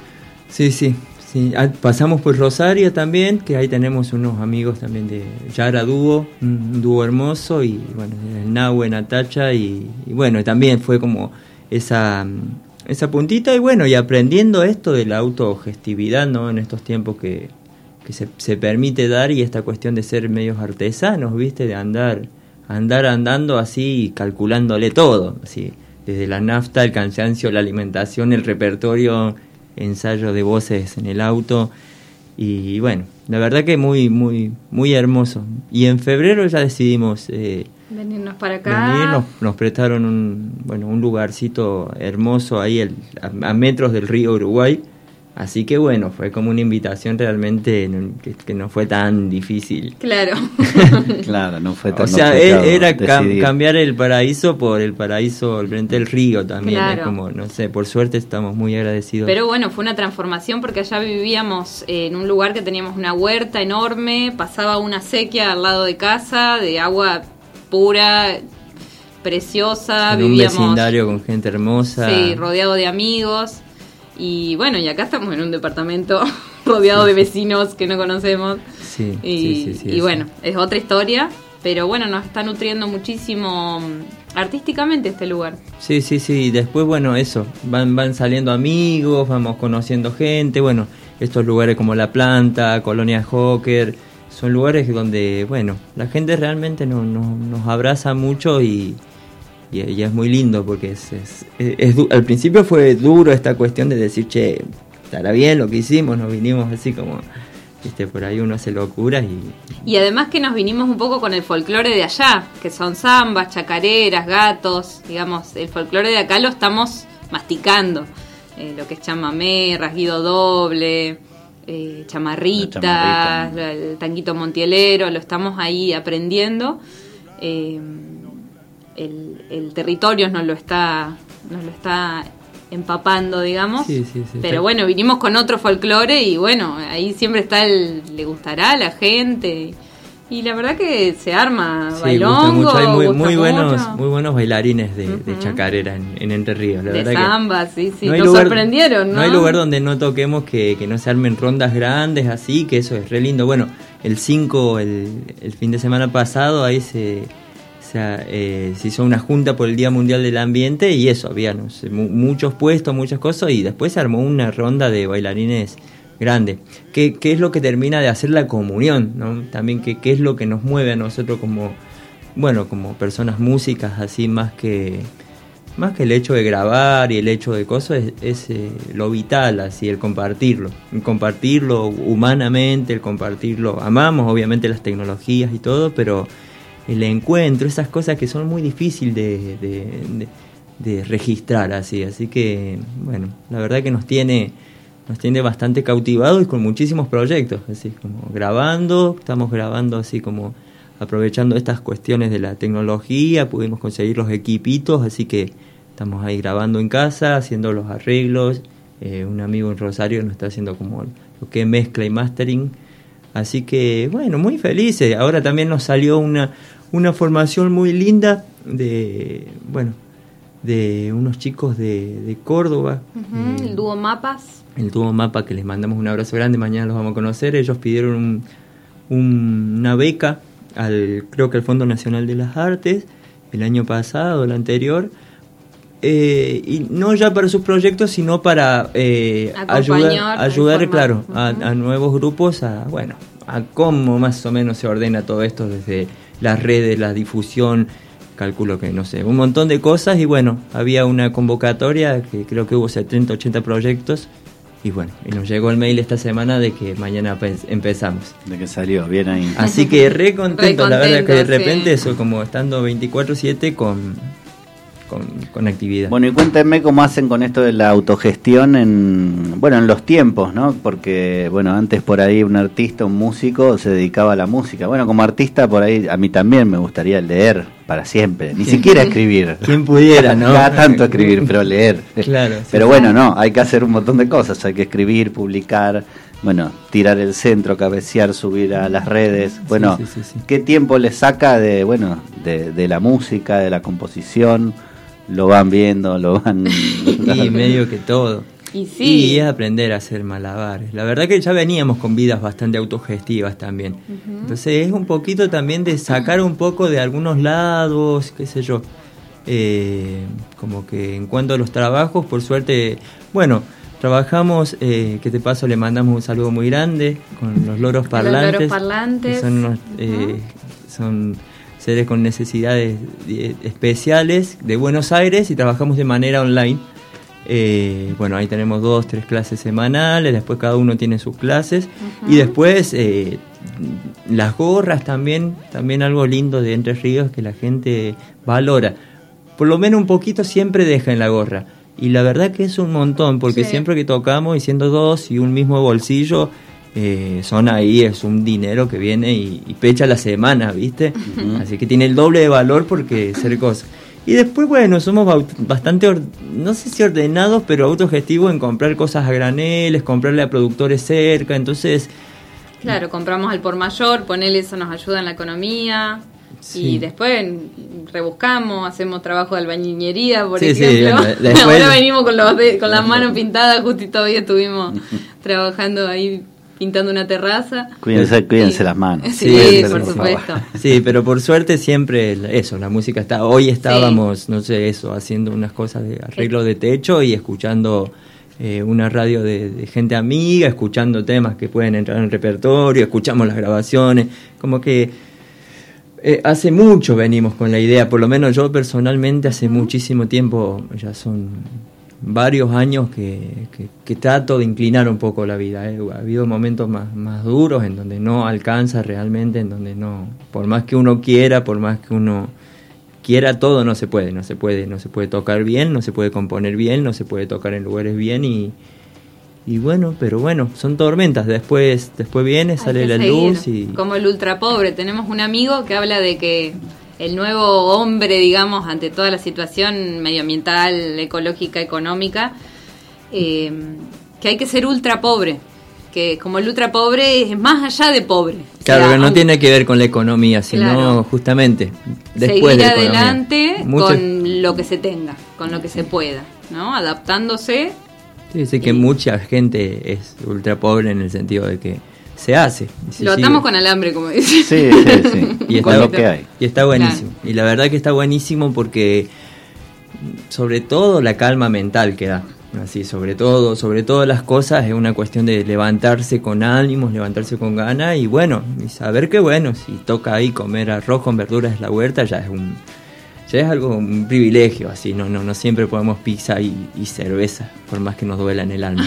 S13: Sí, sí. Sí. Ah, Pasamos por Rosario también, que ahí tenemos unos amigos también de Yara Dúo, un dúo hermoso, y bueno, el Nahue, Natacha, y, y bueno, también fue como esa, mm, esa puntita, y bueno, y aprendiendo esto de la autogestividad, ¿no? En estos tiempos que, que se, se permite dar, y esta cuestión de ser medios artesanos, ¿viste? De andar, andar andando así, calculándole todo, así, desde la nafta, el cansancio, la alimentación, el repertorio, ensayo de voces en el auto y bueno, la verdad que muy muy muy hermoso. Y en febrero ya decidimos eh,
S14: Venirnos para acá.
S13: venir, nos, nos prestaron un bueno un lugarcito hermoso ahí el- a, a metros del río Uruguay. Así que bueno, fue como una invitación realmente que, que no fue tan difícil.
S14: Claro.
S2: Claro, no fue tan
S13: O sea, e- era cam- cambiar el paraíso por el paraíso al frente del río también.
S14: Claro.
S13: Es como, no sé, por suerte estamos muy agradecidos.
S14: Pero bueno, fue una transformación porque allá vivíamos en un lugar que teníamos una huerta enorme, pasaba una sequía al lado de casa de agua pura, preciosa,
S13: En un
S14: vivíamos
S13: vecindario con gente hermosa.
S14: sí, rodeado de amigos. Y bueno, y acá estamos en un departamento rodeado de vecinos que no conocemos.
S13: Sí,
S14: Y,
S13: sí, sí,
S14: y bueno, es otra historia, pero bueno, nos está nutriendo muchísimo mm, artísticamente este lugar.
S13: Sí, sí, sí. y Después, bueno, eso. Van, van saliendo amigos, vamos conociendo gente. Bueno, estos lugares como La Planta, Colonia Hawker, son lugares donde, bueno, la gente realmente no- no- nos abraza mucho y, y, y es muy lindo porque es, es- es- es du- al principio fue duro esta cuestión de decir, che, estará bien lo que hicimos, nos vinimos así como, viste, por ahí uno hace locuras y
S14: Y además que nos vinimos un poco con el folclore de allá, que son zambas, chacareras, gatos, digamos, el folclore de acá lo estamos masticando. Eh, lo que es chamamé, rasguido doble, eh, chamarritas,
S2: chamarrita.
S14: el tanguito montielero, lo estamos ahí aprendiendo. Eh, el, el territorio nos lo está, nos lo está empapando, digamos.
S13: Sí, sí, sí.
S14: Pero bueno, vinimos con otro folclore y bueno, ahí siempre está el le gustará a la gente. Y la verdad que se arma
S13: Sí,
S14: bailongo,
S13: gusta mucho. Hay muy,
S14: gusta
S13: muy buenos, muy buenos bailarines de, de chacarera en, en Entre Ríos. La
S14: de
S13: verdad que
S14: sí, sí,
S13: no
S14: nos
S13: lugar-
S14: sorprendieron, ¿no?
S13: No hay lugar donde no toquemos que, que no se armen rondas grandes así, que eso es re lindo. Bueno, el 5, el, el fin de semana pasado, ahí se, se, eh, se hizo una junta por el Día Mundial del Ambiente y eso, había no sé, mu- muchos puestos, muchas cosas y después se armó una ronda de bailarines grande. ¿Qué, qué es lo que termina de hacer la comunión? ¿no? También qué, qué es lo que nos mueve a nosotros como, bueno, como personas músicas, así más que más que el hecho de grabar y el hecho de cosas es, es, eh, lo vital así el compartirlo el compartirlo humanamente el compartirlo amamos obviamente las tecnologías y todo pero el encuentro esas cosas que son muy difíciles de, de- registrar así así que bueno la verdad que nos tiene nos tiene bastante cautivados y con muchísimos proyectos así como grabando estamos grabando así como aprovechando estas cuestiones de la tecnología, pudimos conseguir los equipitos, así que estamos ahí grabando en casa, haciendo los arreglos. eh, un amigo en Rosario nos está haciendo como lo que mezcla y mastering. Así que, bueno, muy felices. Ahora también nos salió una, una formación muy linda de, bueno, de unos chicos de, de Córdoba.
S14: El dúo Mapas.
S13: El tubo Mapa, que les mandamos un abrazo grande, mañana los vamos a conocer. Ellos pidieron un- un- una beca al, creo que al Fondo Nacional de las Artes, el año pasado, el anterior. eh, y no ya para sus proyectos, sino para eh, ayudar, ayudar claro, a, a nuevos grupos a, bueno, a cómo más o menos se ordena todo esto desde las redes, la difusión, calculo que no sé, un montón de cosas y bueno, había una convocatoria que creo que hubo 70, 80 proyectos y bueno, y nos llegó el mail esta semana de que mañana pe- empezamos.
S2: De que salió, bien ahí.
S13: Así que re contento,
S14: Re
S13: la verdad que de repente
S14: sí.
S13: eso, como estando 24/7 con, con, con actividad.
S2: Bueno, y cuéntenme cómo hacen con esto de la autogestión en, bueno, en los tiempos, ¿no? Porque, bueno, antes por ahí un artista, un músico se dedicaba a la música. Bueno, como artista por ahí a mí también me gustaría leer para siempre, ni
S13: ¿Quién-
S2: siquiera escribir.
S13: ¿Quién pudiera, no?
S2: Tanto escribir, pero leer.
S13: Claro, sí.
S2: Pero bueno, no, hay que hacer un montón de cosas, hay que escribir, publicar, bueno, tirar el centro, cabecear, subir a las redes. Bueno,
S13: sí.
S2: ¿qué tiempo les saca de, bueno, de, de la música, de la composición? Lo van viendo, lo van...
S13: Y medio que todo.
S14: Y sí.
S13: Y es aprender a hacer malabares. La verdad que ya veníamos con vidas bastante autogestivas también. Entonces es un poquito también de sacar un poco de algunos lados, qué sé yo. Eh, como que en cuanto a los trabajos, por suerte, bueno, trabajamos, eh, que te paso, le mandamos un saludo muy grande con los loros
S14: Los
S13: parlantes.
S14: loros parlantes.
S13: son, unos, eh, son seres con necesidades eh, especiales de Buenos Aires y trabajamos de manera online. Eh, bueno, ahí tenemos dos, tres clases semanales, después cada uno tiene sus clases y después eh, las gorras también, también algo lindo de Entre Ríos que la gente valora. Por lo menos un poquito siempre deja en la gorra. Y la verdad que es un montón, porque
S14: Sí.
S13: siempre que tocamos y siendo dos y un mismo bolsillo, eh, son ahí, es un dinero que viene y, y pecha la semana, ¿viste? Así que tiene el doble de valor porque ser cosa. Y después, bueno, somos bastante, no sé si ordenados, pero autogestivos en comprar cosas a graneles, comprarle a productores cerca, entonces,
S14: Claro, compramos al por mayor, ponele eso nos ayuda en la economía.
S13: Sí.
S14: Y después rebuscamos, hacemos trabajo de albañilería, por
S13: Sí, sí,
S14: ejemplo.
S13: bueno, después-
S14: Ahora venimos con, los de- con las manos pintadas, justo y todavía estuvimos trabajando ahí pintando una terraza.
S2: Cuídense, cuídense las manos.
S14: Sí,
S2: Cuídense,
S14: por supuesto.
S13: Sí, pero por suerte siempre eso, la música está. Hoy estábamos, no sé, eso, haciendo unas cosas de arreglo de techo y escuchando eh, una radio de, de gente amiga, escuchando temas que pueden entrar en el repertorio, escuchamos las grabaciones, como que eh, hace mucho venimos con la idea, por lo menos yo personalmente hace muchísimo tiempo, ya son varios años que, que- que trato de inclinar un poco la vida. ¿eh? Ha habido momentos más, más duros en donde no alcanza realmente, en donde no, por más que uno quiera, por más que uno quiera todo, no se puede, no se puede, no se puede tocar bien, no se puede componer bien, no se puede tocar en lugares bien y, y bueno, pero bueno, son tormentas, después, después viene, sale
S14: Hay
S13: la
S14: seguir.
S13: luz y...
S14: Como el ultra pobre. Tenemos un amigo que habla de que el nuevo hombre, digamos, ante toda la situación medioambiental, ecológica, económica, eh, que hay que ser ultra pobre. Que como el ultra pobre es más allá de pobre. O
S13: Claro,
S14: sea,
S13: que no
S14: aunque
S13: tiene que ver con la economía, sino
S14: Claro.
S13: justamente después
S14: seguir
S13: de
S14: adelante
S13: Mucho-
S14: con lo que se tenga, con lo que se pueda, ¿no? Adaptándose.
S13: Sí, sé que mucha gente es ultra pobre en el sentido de que se hace. se
S14: lo
S13: sigue.
S14: atamos con alambre, como dice.
S2: Sí, sí, sí.
S13: Y
S2: Con
S13: está,
S2: lo que hay.
S13: Y está buenísimo. Y la verdad que está buenísimo porque sobre todo la calma mental que da. Así, sobre todo, sobre todas las cosas es una cuestión de levantarse con ánimos, levantarse con ganas y bueno, y saber que bueno, si toca ahí comer arroz con verduras en la huerta ya es un ya es algo un privilegio, así, no no no siempre podemos pizza y, y cerveza, por más que nos duela en el alma.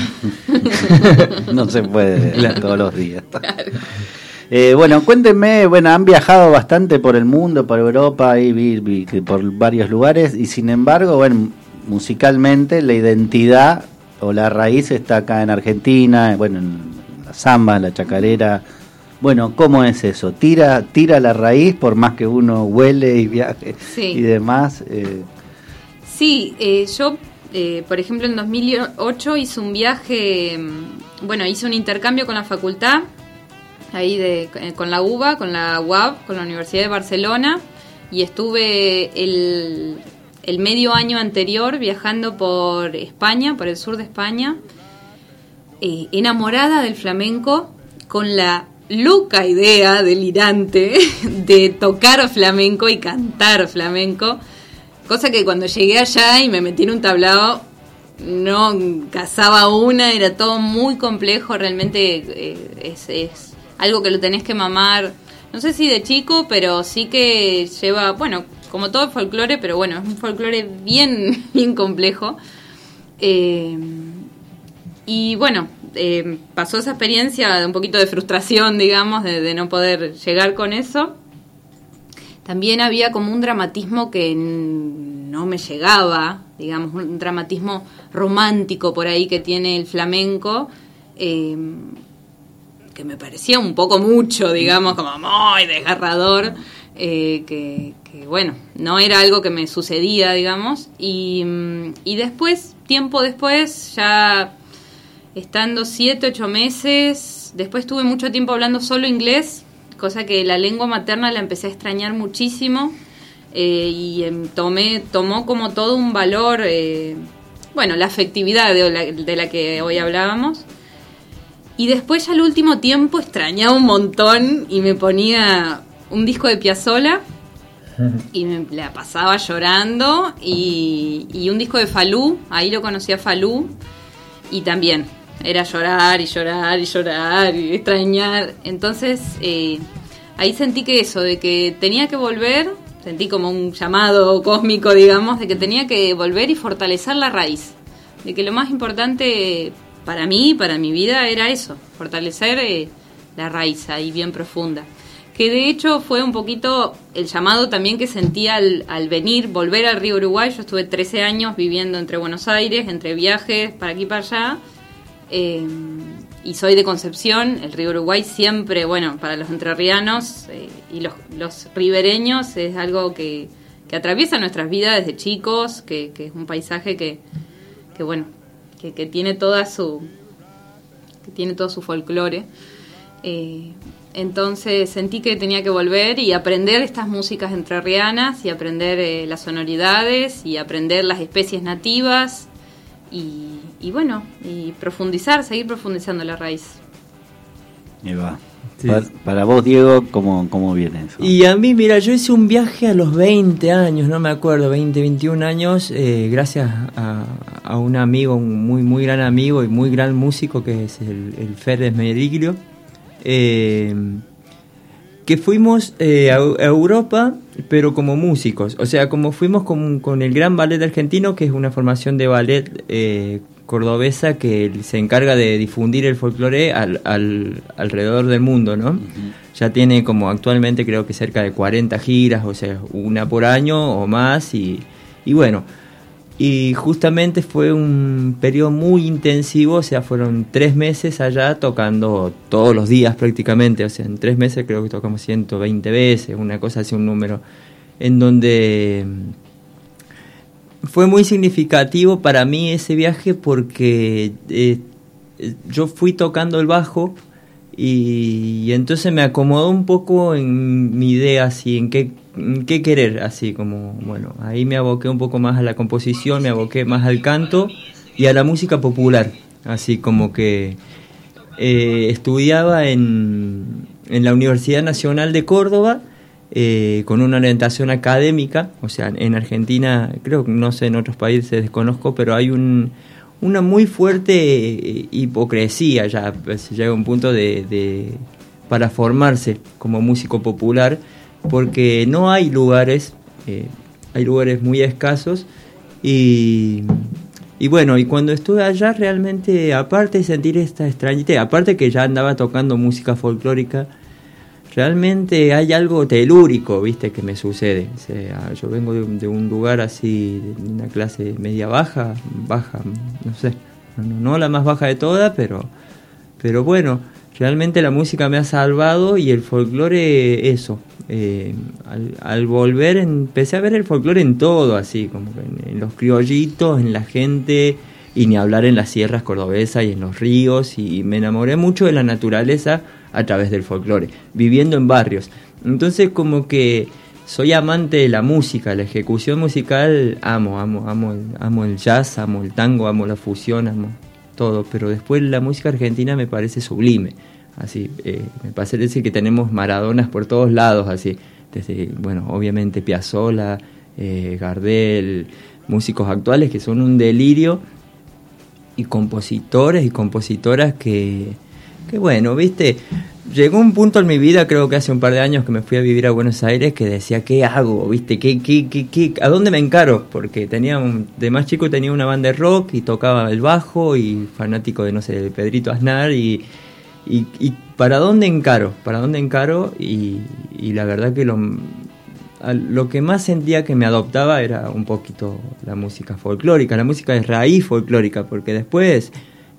S2: no se puede
S13: Claro.
S2: todos los días. Eh, bueno, cuéntenme, bueno, han viajado bastante por el mundo, por Europa y vi- vi que por varios lugares y sin embargo, bueno, musicalmente la identidad o la raíz está acá en Argentina, bueno, en la samba, en la chacarera. Bueno, ¿cómo es eso? ¿Tira, tira la raíz por más que uno huele y viaje
S14: Sí.
S2: y demás? Eh,
S14: Sí, eh, yo, eh, por ejemplo, en 2008 hice un viaje, mm, bueno, hice un intercambio con la facultad, ahí de, eh, con la UBA, con la UAB, con la Universidad de Barcelona, y estuve el, el medio año anterior viajando por España, por el sur de España, eh, enamorada del flamenco, con la loca idea delirante de tocar flamenco y cantar flamenco. Cosa que cuando llegué allá y me metí en un tablao, no cazaba una, era todo muy complejo, realmente eh, es, es algo que lo tenés que mamar, no sé si de chico, pero sí que lleva, bueno, como todo folclore, pero bueno, es un folclore bien, bien complejo. Eh, y bueno, eh, pasó esa experiencia de un poquito de frustración, digamos, de, no poder llegar con eso. También había como un dramatismo que no me llegaba, digamos, un dramatismo romántico por ahí que tiene el flamenco, eh, que me parecía un poco mucho, digamos, como muy desgarrador, eh, que, bueno, no era algo que me sucedía, digamos. Y, mm, y después, tiempo después, ya estando siete, ocho meses, después tuve mucho tiempo hablando solo inglés, cosa que la lengua materna la empecé a extrañar muchísimo eh, y em, tomé, tomó como todo un valor, eh, bueno, la afectividad de la, de la que hoy hablábamos. Y después ya al último tiempo extrañaba un montón y me ponía un disco de Piazzolla y me la pasaba llorando y, y un disco de Falú, ahí lo conocí a Falú y también era llorar y llorar y llorar y extrañar. Entonces eh, ahí sentí que eso, de que tenía que volver, sentí como un llamado cósmico, digamos, de que tenía que volver y fortalecer la raíz. De que lo más importante para mí, para mi vida, era eso, fortalecer eh, la raíz ahí bien profunda. Que de hecho fue un poquito el llamado también que sentí al, al venir, volver al río Uruguay. Yo estuve 13 años viviendo entre Buenos Aires, entre viajes para aquí y para allá. Eh, y soy de Concepción, el río Uruguay siempre, bueno, para los entrerrianos eh, y los, ribereños es algo que, que atraviesa nuestras vidas desde chicos, que, es un paisaje que, que bueno, que, tiene toda su tiene todo su folclore. Eh, entonces sentí que tenía que volver y aprender estas músicas entrerrianas y aprender eh, las sonoridades y aprender las especies nativas y, y bueno, y profundizar, seguir profundizando la raíz.
S2: Ahí va. Pa- Para, vos, Diego, ¿cómo, ¿cómo viene eso?
S13: Y a mí, mira, yo hice un viaje a los 20 años, no me acuerdo, 20, 21 años, eh, gracias a, a un amigo, un muy, muy gran amigo y muy gran músico que es el, el Ferdes Meriglio, eh, que fuimos eh, a, a Europa, pero como músicos, o sea, como fuimos con, con el Gran Ballet Argentino, que es una formación de ballet eh, cordobesa que se encarga de difundir el folclore al, al- alrededor del mundo, ¿no? Ya tiene como actualmente creo que cerca de 40 giras, o sea, una por año o más, y, y bueno, y justamente fue un periodo muy intensivo, o sea, fueron tres meses allá tocando todos los días prácticamente, o sea, en tres meses creo que tocamos 120 veces, una cosa así, un número, en donde fue muy significativo para mí ese viaje porque eh, yo fui tocando el bajo y, entonces me acomodó un poco en mi idea así, en qué, qué querer, así como, bueno, ahí me aboqué un poco más a la composición, me aboqué más al canto y a la música popular, así como que eh, estudiaba en, en la Universidad Nacional de Córdoba eh, con una orientación académica, o sea, en Argentina, creo que no sé, en otros países desconozco, pero hay un, una muy fuerte eh, hipocresía ya, pues, llega a un punto de, de- para formarse como músico popular, porque no hay lugares, eh, hay lugares muy escasos y, y bueno, y cuando estuve allá realmente, aparte de sentir esta extrañita, aparte que ya andaba tocando música folclórica, realmente hay algo telúrico, viste, que me sucede. O sea, yo vengo de, un- de un lugar así, de una clase media baja, baja, no sé, no, no- la más baja de todas, pero, pero bueno, realmente la música me ha salvado y el folclore, eso. eh, al, al volver empecé a ver el folclore en todo, así, como en, en los criollitos, en la gente, y ni hablar en las sierras cordobesas y en los ríos, y me enamoré mucho de la naturaleza a través del folclore, viviendo en barrios. Entonces como que soy amante de la música, la ejecución musical, amo, amo, amo, amo el jazz, amo el tango, amo la fusión, amo todo, pero después la música argentina me parece sublime, así, eh, me parece decir que tenemos maradonas por todos lados, así, desde, bueno, obviamente Piazzolla, eh, Gardel, músicos actuales que son un delirio, y compositores y compositoras que, que bueno, viste, llegó un punto en mi vida, creo que hace un par de años que me fui a vivir a Buenos Aires, que decía, ¿qué hago? ¿Viste? ¿Qué, qué, qué, qué- a dónde me encaro? Porque tenía un- de más chico tenía una banda de rock y tocaba el bajo y fanático de, no sé, de Pedrito Aznar y, y, ¿para dónde encaro? ¿Para dónde encaro? Y, la verdad que lo, lo que más sentía que me adoptaba era un poquito la música folclórica, la música de raíz folclórica, porque después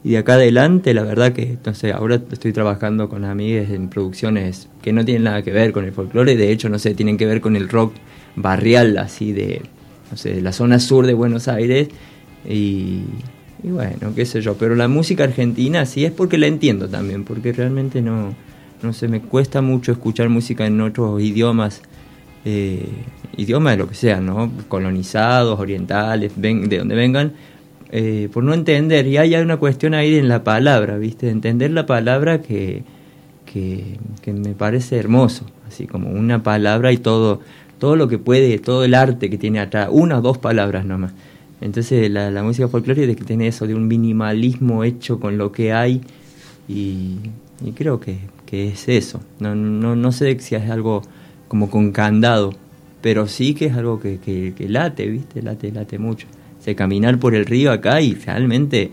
S13: y de acá adelante, la verdad que, no ahora estoy trabajando con amigues en producciones que no tienen nada que ver con el folclore, de hecho, no sé, tienen que ver con el rock barrial, así de, no sé, de la zona sur de Buenos Aires, y, bueno, qué sé yo, pero la música argentina sí es porque la entiendo también, porque realmente no, no sé, me cuesta mucho escuchar música en otros idiomas, eh, idioma de lo que sea, ¿no? Colonizados, orientales, ven, de donde vengan, eh, por no entender. Y hay una cuestión ahí en la palabra, ¿viste? De entender la palabra que, que, que me parece hermoso, así como una palabra y todo, todo lo que puede, todo el arte que tiene atrás, una o dos palabras nomás. Entonces la, música folclórica tiene eso de un minimalismo hecho con lo que hay y, y creo que, que es eso. No, no, no sé si es algo como con candado, pero sí que es algo que, que, que late, ¿viste? Late, late mucho. O sea, caminar por el río acá y realmente,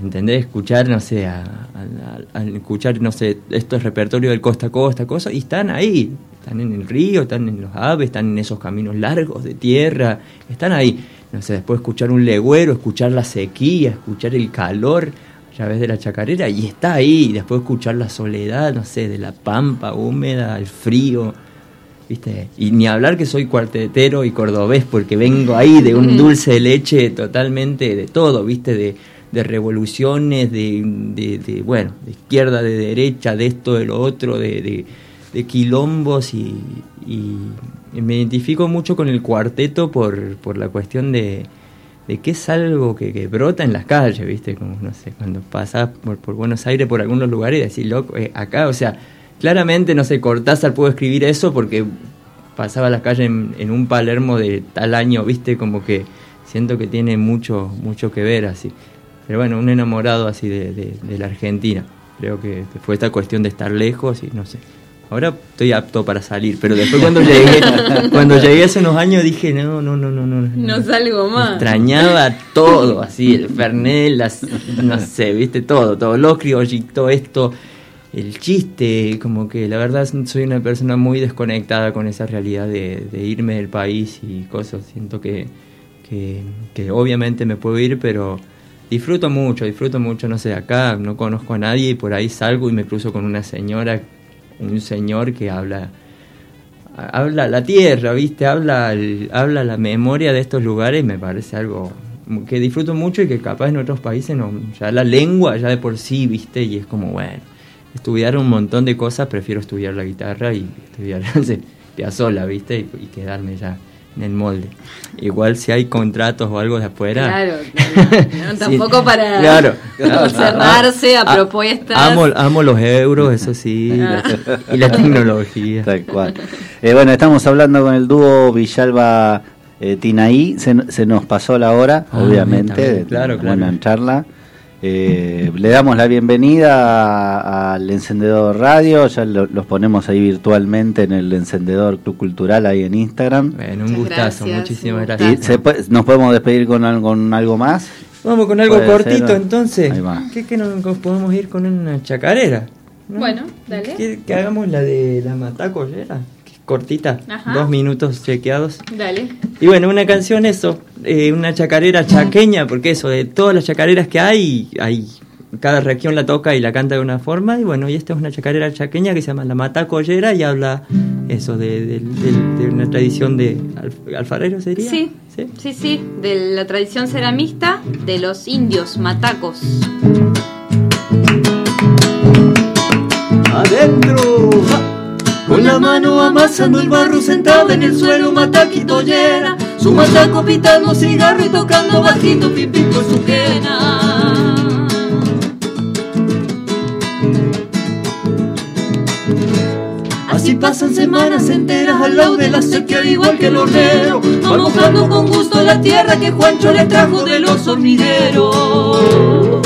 S13: ¿entendés? Escuchar, no sé, a, a- a- escuchar, no sé, estos repertorios del costa a costa, cosas, y están ahí, están en el río, están en los aves, están en esos caminos largos de tierra, están ahí. No sé, después escuchar un legüero, escuchar la sequía, escuchar el calor a través de la chacarera, y está ahí, después escuchar la soledad, no sé, de la pampa húmeda, el frío. ¿Viste? Y ni hablar que soy cuartetero y cordobés porque vengo ahí de un dulce de leche totalmente de todo, ¿viste? De, de revoluciones, de, de- de, bueno, de izquierda, de derecha, de esto, de lo otro, de, de- de quilombos y, y- y me identifico mucho con el cuarteto por, por la cuestión de, de que es algo que, que brota en las calles, ¿viste? Como, no sé, cuando pasás por, por Buenos Aires, por algunos lugares y decís, loco, eh, acá, o sea, claramente, no sé, Cortázar pudo escribir eso porque pasaba las calles en, en un Palermo de tal año, ¿viste? Como que siento que tiene mucho, mucho que ver así. Pero bueno, un enamorado así de, de- de la Argentina. Creo que fue esta cuestión de estar lejos y no sé. Ahora estoy apto para salir, pero después cuando llegué, cuando llegué hace unos años dije, no, no, no, no, no.
S14: No salgo más.
S13: Extrañaba todo, así, el Fernet, las, no sé, viste, todo, todo, los criollitos, esto, el chiste, como que la verdad soy una persona muy desconectada con esa realidad de, de irme del país y cosas. Siento que, que, obviamente me puedo ir, pero disfruto mucho, disfruto mucho, no sé, acá no conozco a nadie y por ahí salgo y me cruzo con una señora, un señor que habla habla la tierra, ¿viste? Habla, el- habla la memoria de estos lugares me parece algo que disfruto mucho y que capaz en otros países no, ya la lengua ya de por sí, ¿viste? Y es como, bueno, estudiar un montón de cosas, prefiero estudiar la guitarra y estudiar sola, ¿viste? Y, y quedarme ya en el molde. Igual si hay contratos o algo de afuera.
S14: Claro, no, tampoco para
S13: Claro.
S14: cerrarse a
S13: Ah,
S14: propuestas.
S13: Amo, amo los euros, eso sí,
S14: Ah.
S13: y la tecnología.
S2: Tal cual. Eh, bueno, estamos hablando con el dúo Villalba eh, Tinaí. Se, se nos pasó la hora,
S13: Ah,
S2: obviamente.
S13: bien,
S2: de
S13: claro,
S2: una
S13: claro.
S2: buena charla. Eh, le damos la bienvenida al Encendedor Radio. Ya lo- los ponemos ahí virtualmente en el Encendedor Club Cultural ahí en Instagram.
S13: Bueno, un gustazo,
S14: gracias,
S13: muchísimas gracias.
S2: Y se puede- nos podemos despedir con algo, con algo más.
S13: Vamos con algo cortito
S2: ser.
S13: entonces.
S2: Ahí va.
S13: ¿Qué, no nos podemos ir con una chacarera? ¿no?
S14: Bueno, dale.
S13: ¿Qué- que hagamos la de la matacollera? Cortita,
S14: Ajá.
S13: dos minutos chequeados.
S14: Dale.
S13: Y bueno, una canción eso, eh, una chacarera chaqueña, porque eso, de todas las chacareras que hay, hay cada región la toca y la canta de una forma, y bueno, y esta es una chacarera chaqueña que se llama La Matacollera y habla eso de, de- de- de una tradición de alf- alfarero, ¿sería?
S14: Sí, sí, sí, de la tradición ceramista de los indios matacos.
S13: adentro. La mano amasando el barro sentado en el suelo, mataquito llena. Su mataco pitando cigarro y tocando bajito pipito su quena. Así pasan semanas enteras al lado de la sequía, igual que el hornero. Mojando con gusto la tierra que Juancho le trajo de los hormigueros.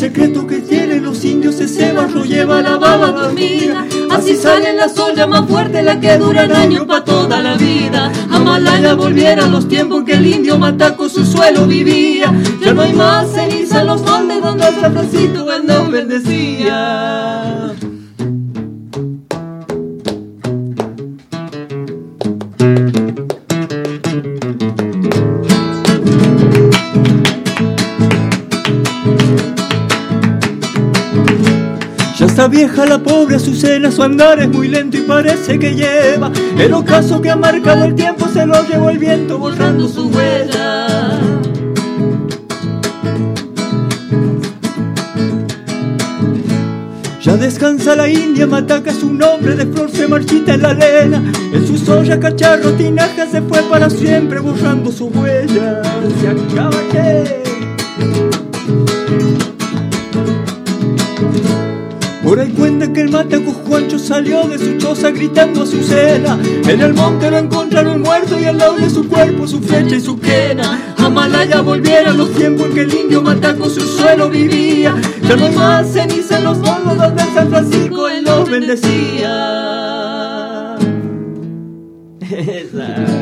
S13: Secreto que tienen los indios ese barro lleva la baba dormida. Así sale la soya más fuerte, la que dura el año pa' toda la vida. A Malaya volvieran los tiempos que el indio mataco su suelo vivía. Ya no hay más ceniza en los moldes donde el San nos bendecía. Ya está vieja la pobre Azucena, su andar es muy lento y parece que lleva el ocaso que ha marcado el tiempo, se lo llevó el viento borrando su huella. Ya descansa la India, Mataca su nombre de flor se marchita en la arena. En su soya cacharro tinaja se fue para siempre borrando su huella. Se acaba que... Por ahí cuenta que el mataco Juancho salió de su choza gritando a su cena. En el monte lo encontraron muerto y al lado de su cuerpo su flecha y su quena. A Malaya volvieron los tiempos en que el indio mataco su suelo vivía. Ya no hay más ceniza en los fondos donde San Francisco él los bendecía.